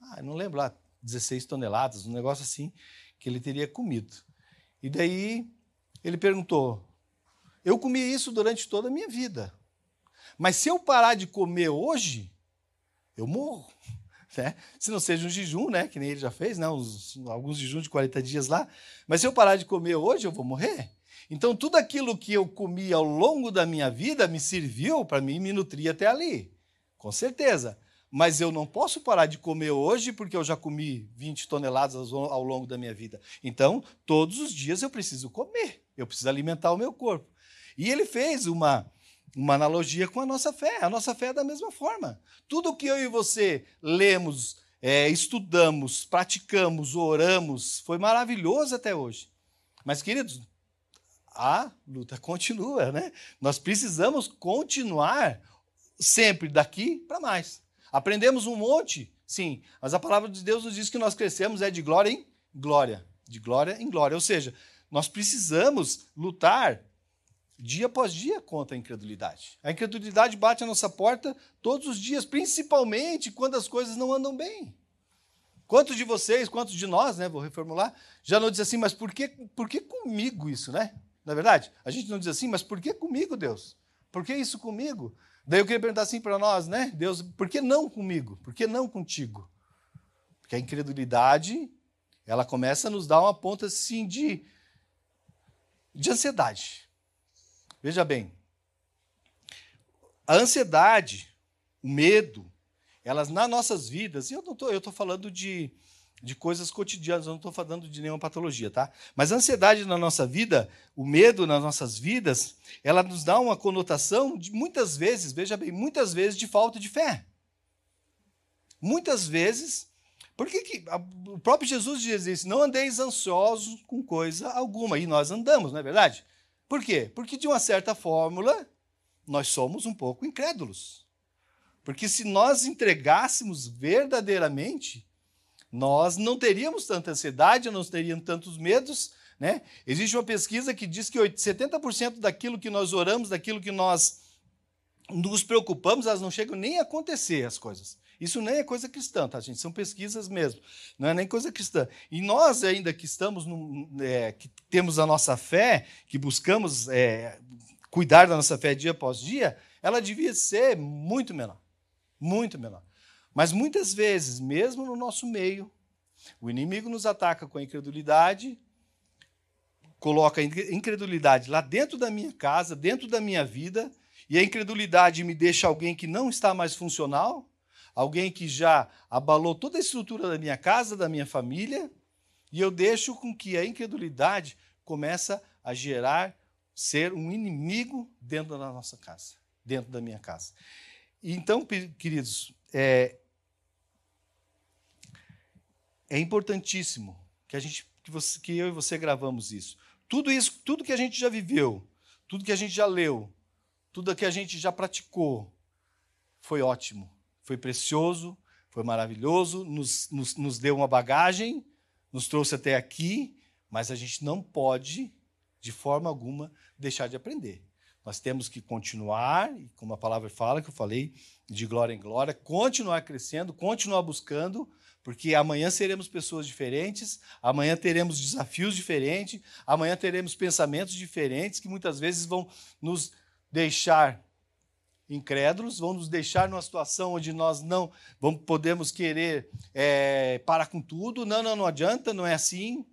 Ah, não lembro lá, 16 toneladas, um negócio assim, que ele teria comido. E daí ele perguntou: Eu comi isso durante toda a minha vida. Mas se eu parar de comer hoje, eu morro. Né? Se não seja um jejum, né? que nem ele já fez, né? Uns, alguns jejuns de 40 dias lá. Mas se eu parar de comer hoje, eu vou morrer. Então, tudo aquilo que eu comi ao longo da minha vida me serviu para mim me nutrir até ali. Com certeza. Mas eu não posso parar de comer hoje porque eu já comi 20 toneladas ao longo da minha vida. Então, todos os dias eu preciso comer. Eu preciso alimentar o meu corpo. E ele fez uma, uma analogia com a nossa fé. A nossa fé é da mesma forma. Tudo que eu e você lemos, é, estudamos, praticamos, oramos, foi maravilhoso até hoje. Mas, queridos, a luta continua, né? Nós precisamos continuar sempre daqui para mais. Aprendemos um monte, sim, mas a palavra de Deus nos diz que nós crescemos é de glória em glória, de glória em glória. Ou seja, nós precisamos lutar dia após dia contra a incredulidade. A incredulidade bate a nossa porta todos os dias, principalmente quando as coisas não andam bem. Quantos de vocês, quantos de nós, né, vou reformular, já não diz assim, mas por que, por que comigo isso, né? Na é verdade, a gente não diz assim, mas por que comigo, Deus? Por que isso comigo? Daí eu queria perguntar assim para nós, né? Deus, por que não comigo? Por que não contigo? Porque a incredulidade, ela começa a nos dar uma ponta assim de, de ansiedade. Veja bem, a ansiedade, o medo, elas nas nossas vidas, e eu não estou, eu estou falando de, de coisas cotidianas, eu não estou falando de nenhuma patologia, tá? Mas a ansiedade na nossa vida, o medo nas nossas vidas, ela nos dá uma conotação de muitas vezes, veja bem, muitas vezes de falta de fé. Muitas vezes, porque que, o próprio Jesus diz isso, não andeis ansiosos com coisa alguma, e nós andamos, não é verdade? Por quê? Porque, de uma certa fórmula, nós somos um pouco incrédulos. Porque se nós entregássemos verdadeiramente, nós não teríamos tanta ansiedade, não teríamos tantos medos. Né? Existe uma pesquisa que diz que 70% daquilo que nós oramos, daquilo que nós nos preocupamos, elas não chegam nem a acontecer, as coisas. Isso nem é coisa cristã, tá, gente? São pesquisas mesmo. Não é nem coisa cristã. E nós, ainda que estamos, no, é, que temos a nossa fé, que buscamos é, cuidar da nossa fé dia após dia, ela devia ser muito menor. Muito menor. Mas muitas vezes, mesmo no nosso meio, o inimigo nos ataca com a incredulidade, coloca a incredulidade lá dentro da minha casa, dentro da minha vida, e a incredulidade me deixa alguém que não está mais funcional, alguém que já abalou toda a estrutura da minha casa, da minha família, e eu deixo com que a incredulidade começa a gerar ser um inimigo dentro da nossa casa, dentro da minha casa. Então, queridos, é, é importantíssimo que a gente, que, você, que eu e você gravamos isso. Tudo isso, tudo que a gente já viveu, tudo que a gente já leu, tudo que a gente já praticou, foi ótimo, foi precioso, foi maravilhoso, nos, nos, nos deu uma bagagem, nos trouxe até aqui, mas a gente não pode, de forma alguma, deixar de aprender. Nós temos que continuar, como a palavra fala, que eu falei, de glória em glória, continuar crescendo, continuar buscando, porque amanhã seremos pessoas diferentes, amanhã teremos desafios diferentes, amanhã teremos pensamentos diferentes que muitas vezes vão nos deixar incrédulos, vão nos deixar numa situação onde nós não vamos, podemos querer é, parar com tudo. Não, não, não adianta, não é assim.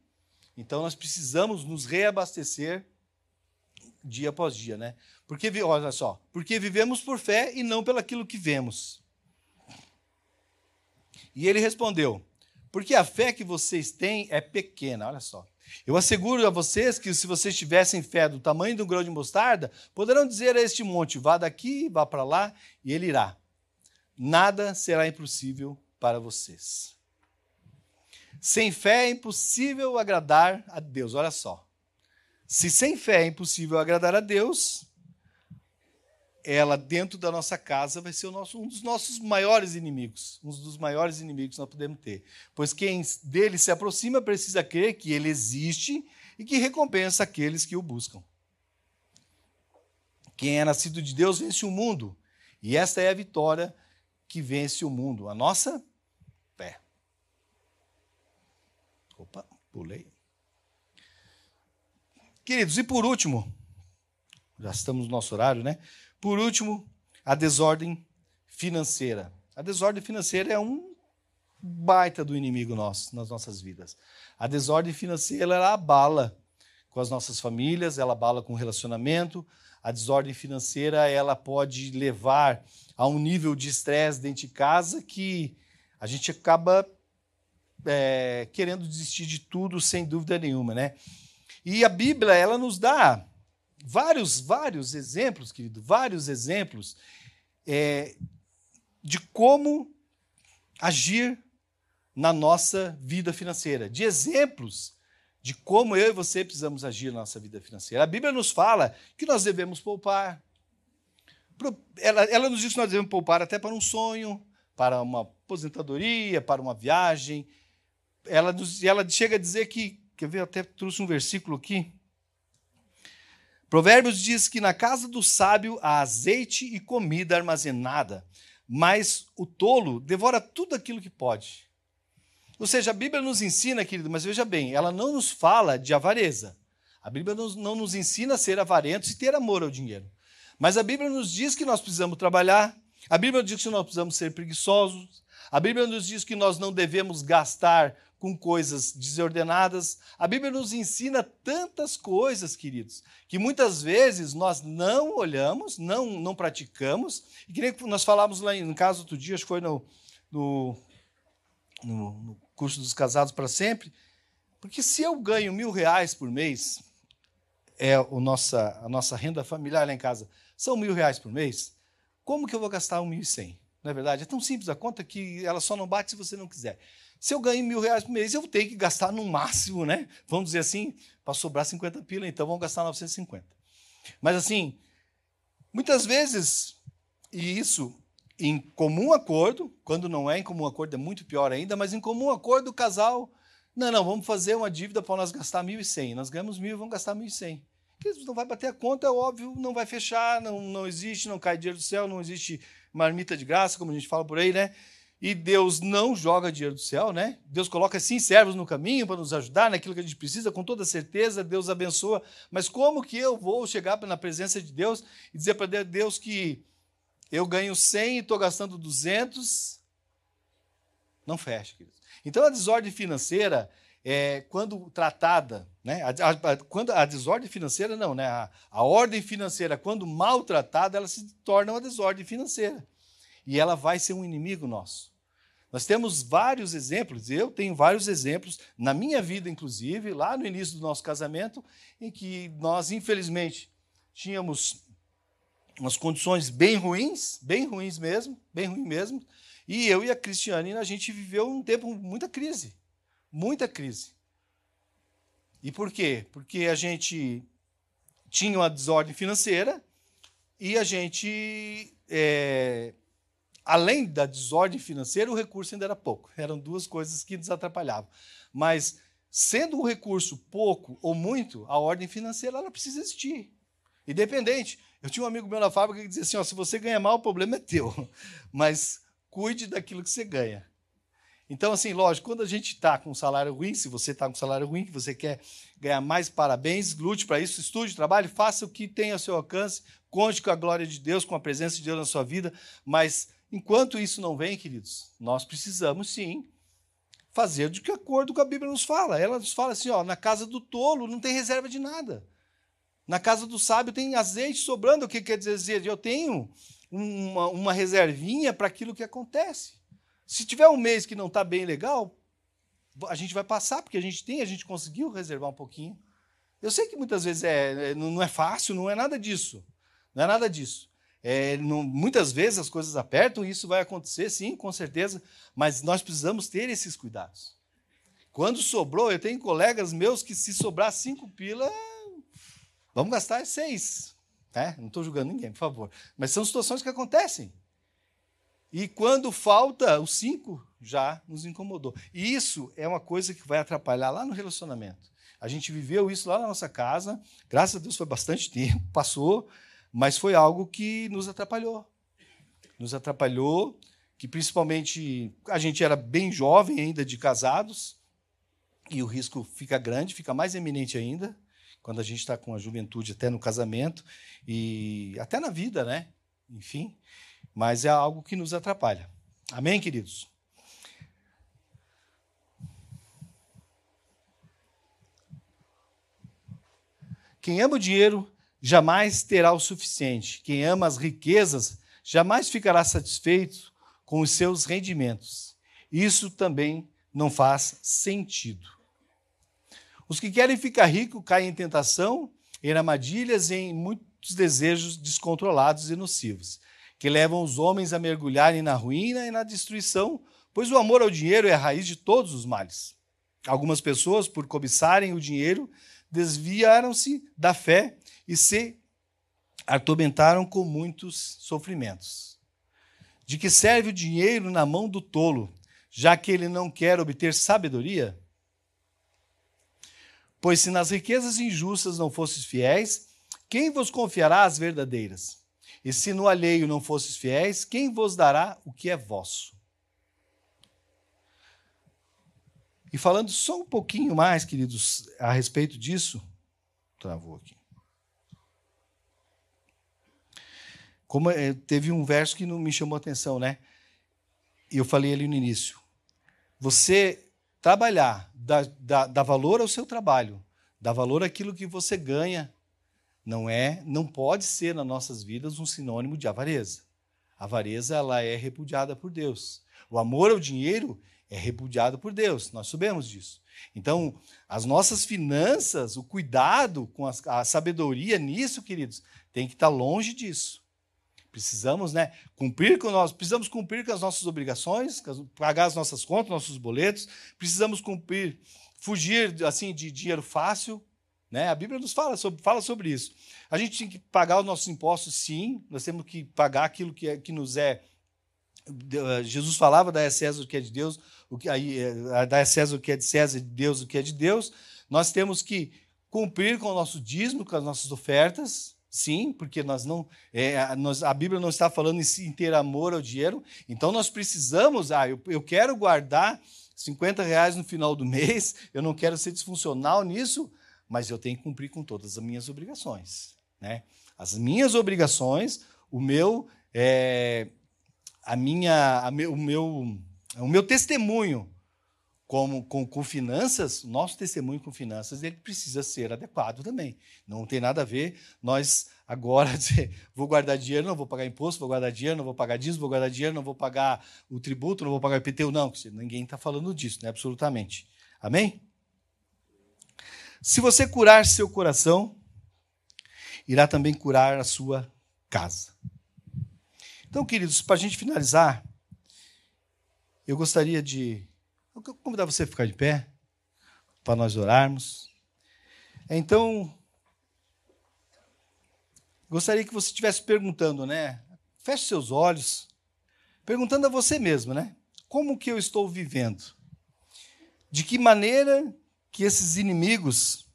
Então nós precisamos nos reabastecer dia após dia, né? Porque olha só, porque vivemos por fé e não pelo aquilo que vemos. E ele respondeu: Porque a fé que vocês têm é pequena. Olha só. Eu asseguro a vocês que se vocês tivessem fé do tamanho um grão de mostarda, poderão dizer a este monte: vá daqui, vá para lá, e ele irá. Nada será impossível para vocês. Sem fé é impossível agradar a Deus. Olha só. Se sem fé é impossível agradar a Deus, ela dentro da nossa casa vai ser nosso, um dos nossos maiores inimigos, um dos maiores inimigos que nós podemos ter. Pois quem dele se aproxima precisa crer que ele existe e que recompensa aqueles que o buscam. Quem é nascido de Deus vence o mundo, e esta é a vitória que vence o mundo, a nossa fé. Opa, pulei. Queridos, e por último, já estamos no nosso horário, né? Por último, a desordem financeira. A desordem financeira é um baita do inimigo nosso nas nossas vidas. A desordem financeira ela abala com as nossas famílias, ela abala com o relacionamento. A desordem financeira ela pode levar a um nível de estresse dentro de casa que a gente acaba é, querendo desistir de tudo sem dúvida nenhuma, né? E a Bíblia ela nos dá vários, vários exemplos, querido, vários exemplos é, de como agir na nossa vida financeira, de exemplos de como eu e você precisamos agir na nossa vida financeira. A Bíblia nos fala que nós devemos poupar. Ela, ela nos diz que nós devemos poupar até para um sonho, para uma aposentadoria, para uma viagem. Ela, ela chega a dizer que, quer ver, eu até trouxe um versículo aqui, Provérbios diz que na casa do sábio há azeite e comida armazenada, mas o tolo devora tudo aquilo que pode. Ou seja, a Bíblia nos ensina, querido, mas veja bem, ela não nos fala de avareza. A Bíblia não nos ensina a ser avarentos e ter amor ao dinheiro. Mas a Bíblia nos diz que nós precisamos trabalhar, a Bíblia diz que nós precisamos ser preguiçosos, a Bíblia nos diz que nós não devemos gastar com coisas desordenadas. A Bíblia nos ensina tantas coisas, queridos, que muitas vezes nós não olhamos, não, não praticamos. E que nem nós falávamos lá, no caso outro dia, acho que foi no, no, no curso dos casados para sempre. Porque se eu ganho mil reais por mês, é o nossa, a nossa renda familiar lá em casa, são mil reais por mês, como que eu vou gastar um mil e cem? Não é verdade? É tão simples a conta que ela só não bate se você não quiser. Se eu ganho mil reais por mês, eu tenho que gastar no máximo, né? Vamos dizer assim, para sobrar 50 pila, então vamos gastar 950. Mas assim, muitas vezes, e isso em comum acordo, quando não é em comum acordo é muito pior ainda, mas em comum acordo o casal, não, não, vamos fazer uma dívida para nós gastar 1.100. Nós ganhamos mil, vamos gastar 1.100. Não vai bater a conta, é óbvio, não vai fechar, não, não existe, não cai dinheiro do céu, não existe marmita de graça, como a gente fala por aí, né? E Deus não joga dinheiro do céu, né? Deus coloca sim servos no caminho para nos ajudar naquilo que a gente precisa, com toda certeza, Deus abençoa. Mas como que eu vou chegar na presença de Deus e dizer para Deus que eu ganho 100 e estou gastando 200? Não fecha, queridos. Então a desordem financeira, é, quando tratada, né? A, a, quando a desordem financeira não, né? A, a ordem financeira, quando maltratada, ela se torna uma desordem financeira. E ela vai ser um inimigo nosso. Nós temos vários exemplos, eu tenho vários exemplos, na minha vida, inclusive, lá no início do nosso casamento, em que nós, infelizmente, tínhamos umas condições bem ruins, bem ruins mesmo, bem ruim mesmo, e eu e a Cristiane, a gente viveu um tempo muita crise, muita crise. E por quê? Porque a gente tinha uma desordem financeira e a gente é, além da desordem financeira, o recurso ainda era pouco. Eram duas coisas que nos atrapalhavam. Mas, sendo o recurso pouco ou muito, a ordem financeira ela precisa existir. Independente. Eu tinha um amigo meu na fábrica que dizia assim: ó, se você ganha mal, o problema é teu. Mas cuide daquilo que você ganha. Então, assim, lógico, quando a gente está com um salário ruim, se você está com um salário ruim, que você quer ganhar mais, parabéns, lute para isso, estude, trabalhe, faça o que tem ao seu alcance, conte com a glória de Deus, com a presença de Deus na sua vida, mas Enquanto isso não vem, queridos, nós precisamos sim fazer de acordo com a Bíblia nos fala. Ela nos fala assim: ó, na casa do tolo não tem reserva de nada. Na casa do sábio tem azeite sobrando. O que quer dizer? Eu tenho uma, uma reservinha para aquilo que acontece. Se tiver um mês que não está bem legal, a gente vai passar, porque a gente tem, a gente conseguiu reservar um pouquinho. Eu sei que muitas vezes é, é não é fácil, não é nada disso. Não é nada disso. É, não, muitas vezes as coisas apertam e isso vai acontecer, sim, com certeza, mas nós precisamos ter esses cuidados. Quando sobrou, eu tenho colegas meus que, se sobrar cinco pila, vamos gastar seis. Né? Não estou julgando ninguém, por favor. Mas são situações que acontecem. E quando falta os cinco, já nos incomodou. E isso é uma coisa que vai atrapalhar lá no relacionamento. A gente viveu isso lá na nossa casa, graças a Deus foi bastante tempo, passou, mas foi algo que nos atrapalhou. Nos atrapalhou, que principalmente a gente era bem jovem ainda de casados, e o risco fica grande, fica mais eminente ainda, quando a gente está com a juventude até no casamento, e até na vida, né? Enfim, mas é algo que nos atrapalha. Amém, queridos? Quem ama o dinheiro jamais terá o suficiente. Quem ama as riquezas jamais ficará satisfeito com os seus rendimentos. Isso também não faz sentido. Os que querem ficar ricos caem em tentação, em armadilhas e em muitos desejos descontrolados e nocivos, que levam os homens a mergulharem na ruína e na destruição, pois o amor ao dinheiro é a raiz de todos os males. Algumas pessoas, por cobiçarem o dinheiro, desviaram-se da fé e se atormentaram com muitos sofrimentos. De que serve o dinheiro na mão do tolo, já que ele não quer obter sabedoria? Pois se nas riquezas injustas não fosses fiéis, quem vos confiará as verdadeiras? E se no alheio não fosses fiéis, quem vos dará o que é vosso? E falando só um pouquinho mais, queridos, a respeito disso, travou aqui. Como é, teve um verso que não me chamou a atenção, né? E eu falei ali no início. Você trabalhar, dar valor ao seu trabalho, dar valor àquilo que você ganha, não é, não pode ser nas nossas vidas um sinônimo de avareza. A avareza ela é repudiada por Deus. O amor ao dinheiro é repudiado por Deus. Nós sabemos disso. Então, as nossas finanças, o cuidado com a, a sabedoria nisso, queridos, tem que estar longe disso. Precisamos, né, cumprir com nós, precisamos cumprir com as nossas obrigações, pagar as nossas contas, nossos boletos, precisamos cumprir, fugir assim de dinheiro fácil, né? A Bíblia nos fala sobre, fala sobre isso. A gente tem que pagar os nossos impostos, sim, nós temos que pagar aquilo que, é, que nos é eh, Jesus falava da César o que é de Deus, o que aí eh, da César o que é de César, de Deus o que é de Deus. Nós temos que cumprir com o nosso dízimo, com as nossas ofertas, Sim, porque nós não, é, nós, a Bíblia não está falando em, ter amor ao dinheiro, então nós precisamos, ah, eu, eu quero guardar 50 reais no final do mês, eu não quero ser disfuncional nisso, mas eu tenho que cumprir com todas as minhas obrigações. Né? As minhas obrigações, o meu, é, a minha, a o, meu, o meu testemunho como, com, com finanças, nosso testemunho com finanças, ele precisa ser adequado também. Não tem nada a ver nós agora dizer, vou guardar dinheiro, não vou pagar imposto, vou guardar dinheiro, não vou pagar dízimo, vou guardar dinheiro, não vou pagar o tributo, não vou pagar o IPTU. Não, ninguém está falando disso, né? absolutamente. Amém? Se você curar seu coração, irá também curar a sua casa. Então, queridos, para a gente finalizar, eu gostaria de eu quero convidar você a ficar de pé para nós orarmos. Então, gostaria que você estivesse perguntando, né? Feche seus olhos, perguntando a você mesmo, né? Como que eu estou vivendo? De que maneira que esses inimigos,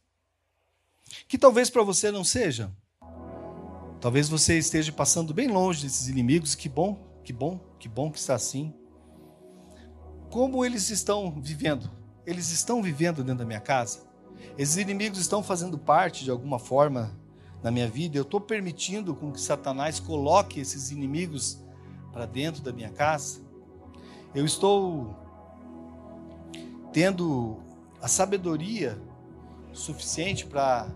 que talvez para você não sejam, talvez você esteja passando bem longe desses inimigos, que bom, que bom, que bom que está assim como eles estão vivendo? Eles estão vivendo dentro da minha casa? Esses inimigos estão fazendo parte de alguma forma na minha vida? Eu estou permitindo com que Satanás coloque esses inimigos para dentro da minha casa? Eu estou tendo a sabedoria suficiente para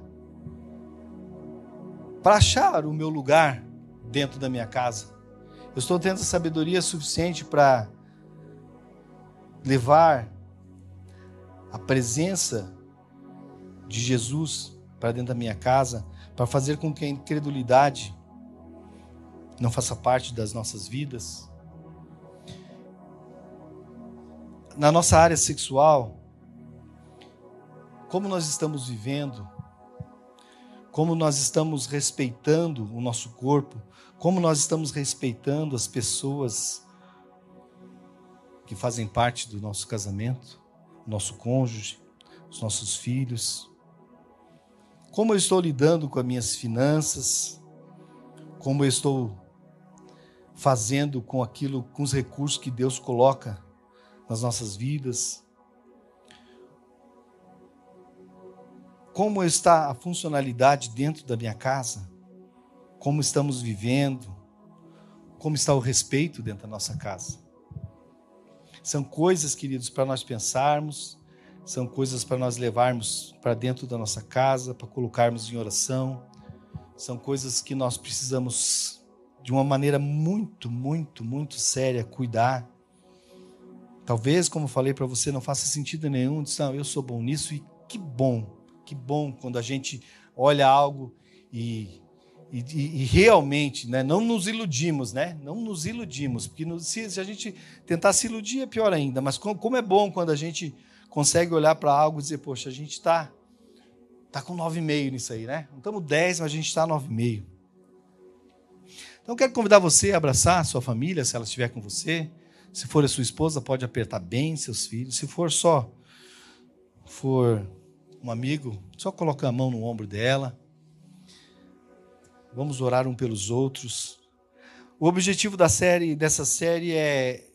para achar o meu lugar dentro da minha casa. Eu estou tendo a sabedoria suficiente para levar a presença de Jesus para dentro da minha casa, para fazer com que a incredulidade não faça parte das nossas vidas. Na nossa área sexual, como nós estamos vivendo, como nós estamos respeitando o nosso corpo, como nós estamos respeitando as pessoas que fazem parte do nosso casamento, nosso cônjuge, os nossos filhos. Como eu estou lidando com as minhas finanças, como eu estou fazendo com aquilo, com os recursos que Deus coloca nas nossas vidas. Como está a funcionalidade dentro da minha casa? Como estamos vivendo? Como está o respeito dentro da nossa casa? São coisas, queridos, para nós pensarmos, são coisas para nós levarmos para dentro da nossa casa, para colocarmos em oração. São coisas que nós precisamos, de uma maneira muito, muito, muito séria, cuidar. Talvez, como falei para você, não faça sentido nenhum dizer, não, eu sou bom nisso e que bom, que bom quando a gente olha algo e e, e, e, realmente, né, não nos iludimos, né? Não nos iludimos, porque no, se, se, a gente tentar se iludir é pior ainda. Mas como, como é bom quando a gente consegue olhar para algo e dizer, poxa, a gente está tá com 9,5 nisso aí, né? Não estamos 10, mas a gente está 9,5. Então, quero convidar você a abraçar a sua família, se ela estiver com você. Se for a sua esposa, pode apertar bem seus filhos. Se for só, for um amigo, só colocar a mão no ombro dela. Vamos orar um pelos outros. O objetivo da série, dessa série é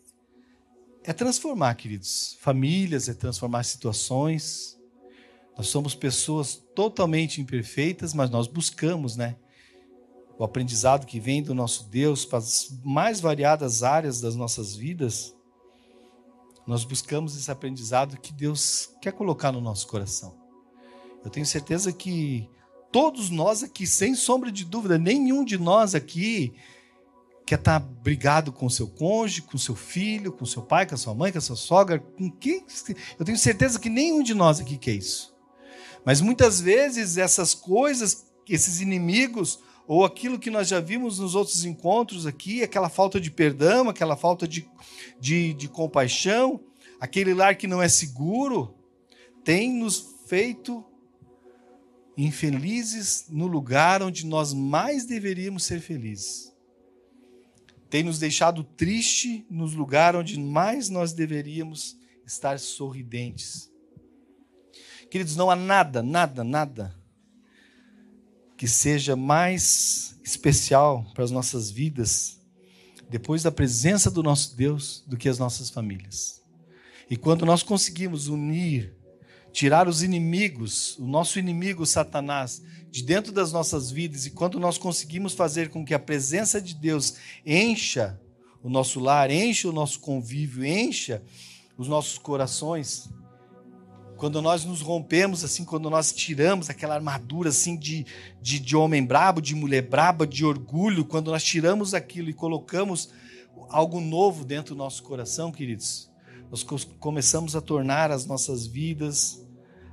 é transformar, queridos, famílias, é transformar situações. Nós somos pessoas totalmente imperfeitas, mas nós buscamos, né? O aprendizado que vem do nosso Deus para as mais variadas áreas das nossas vidas. Nós buscamos esse aprendizado que Deus quer colocar no nosso coração. Eu tenho certeza que todos nós aqui, sem sombra de dúvida, nenhum de nós aqui quer estar brigado com seu cônjuge, com seu filho, com seu pai, com a sua mãe, com a sua sogra, com quem? Eu tenho certeza que nenhum de nós aqui quer isso. Mas muitas vezes essas coisas, esses inimigos, ou aquilo que nós já vimos nos outros encontros aqui, aquela falta de perdão, aquela falta de, de, de compaixão, aquele lar que não é seguro, tem nos feito infelizes no lugar onde nós mais deveríamos ser felizes. Tem nos deixado triste no lugar onde mais nós deveríamos estar sorridentes. Queridos, não há nada, nada, nada que seja mais especial para as nossas vidas depois da presença do nosso Deus do que as nossas famílias. E quando nós conseguimos unir, tirar os inimigos, o nosso inimigo Satanás, de dentro das nossas vidas, e quando nós conseguimos fazer com que a presença de Deus encha o nosso lar, encha o nosso convívio, encha os nossos corações, quando nós nos rompemos, assim, quando nós tiramos aquela armadura assim de, de, de homem brabo, de mulher braba, de orgulho, quando nós tiramos aquilo e colocamos algo novo dentro do nosso coração, queridos, nós começamos a tornar as nossas vidas,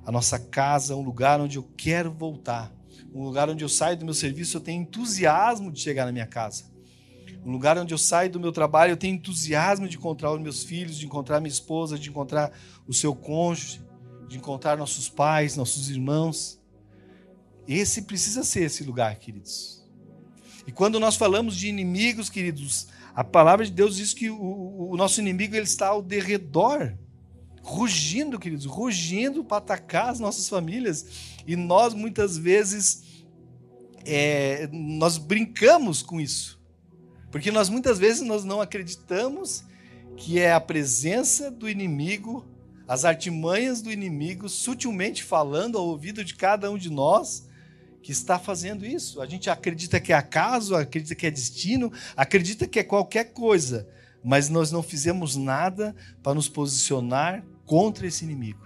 a nossa casa, um lugar onde eu quero voltar, um lugar onde eu saio do meu serviço, eu tenho entusiasmo de chegar na minha casa. Um lugar onde eu saio do meu trabalho, eu tenho entusiasmo de encontrar os meus filhos, de encontrar minha esposa, de encontrar o seu cônjuge de encontrar nossos pais, nossos irmãos. Esse precisa ser esse lugar, queridos. E quando nós falamos de inimigos, queridos, a palavra de Deus diz que o, o nosso inimigo ele está ao derredor, rugindo, queridos, rugindo para atacar as nossas famílias. E nós muitas vezes é, nós brincamos com isso, porque nós muitas vezes nós não acreditamos que é a presença do inimigo as artimanhas do inimigo, sutilmente falando ao ouvido de cada um de nós que está fazendo isso. A gente acredita que é acaso, acredita que é destino, acredita que é qualquer coisa, mas nós não fizemos nada para nos posicionar contra esse inimigo.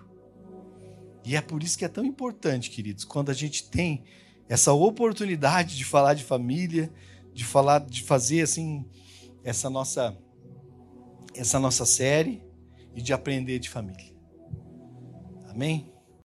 E é por isso que é tão importante, queridos, quando a gente tem essa oportunidade de falar de família, de falar, de fazer assim essa nossa essa nossa série e de aprender de família. Amém?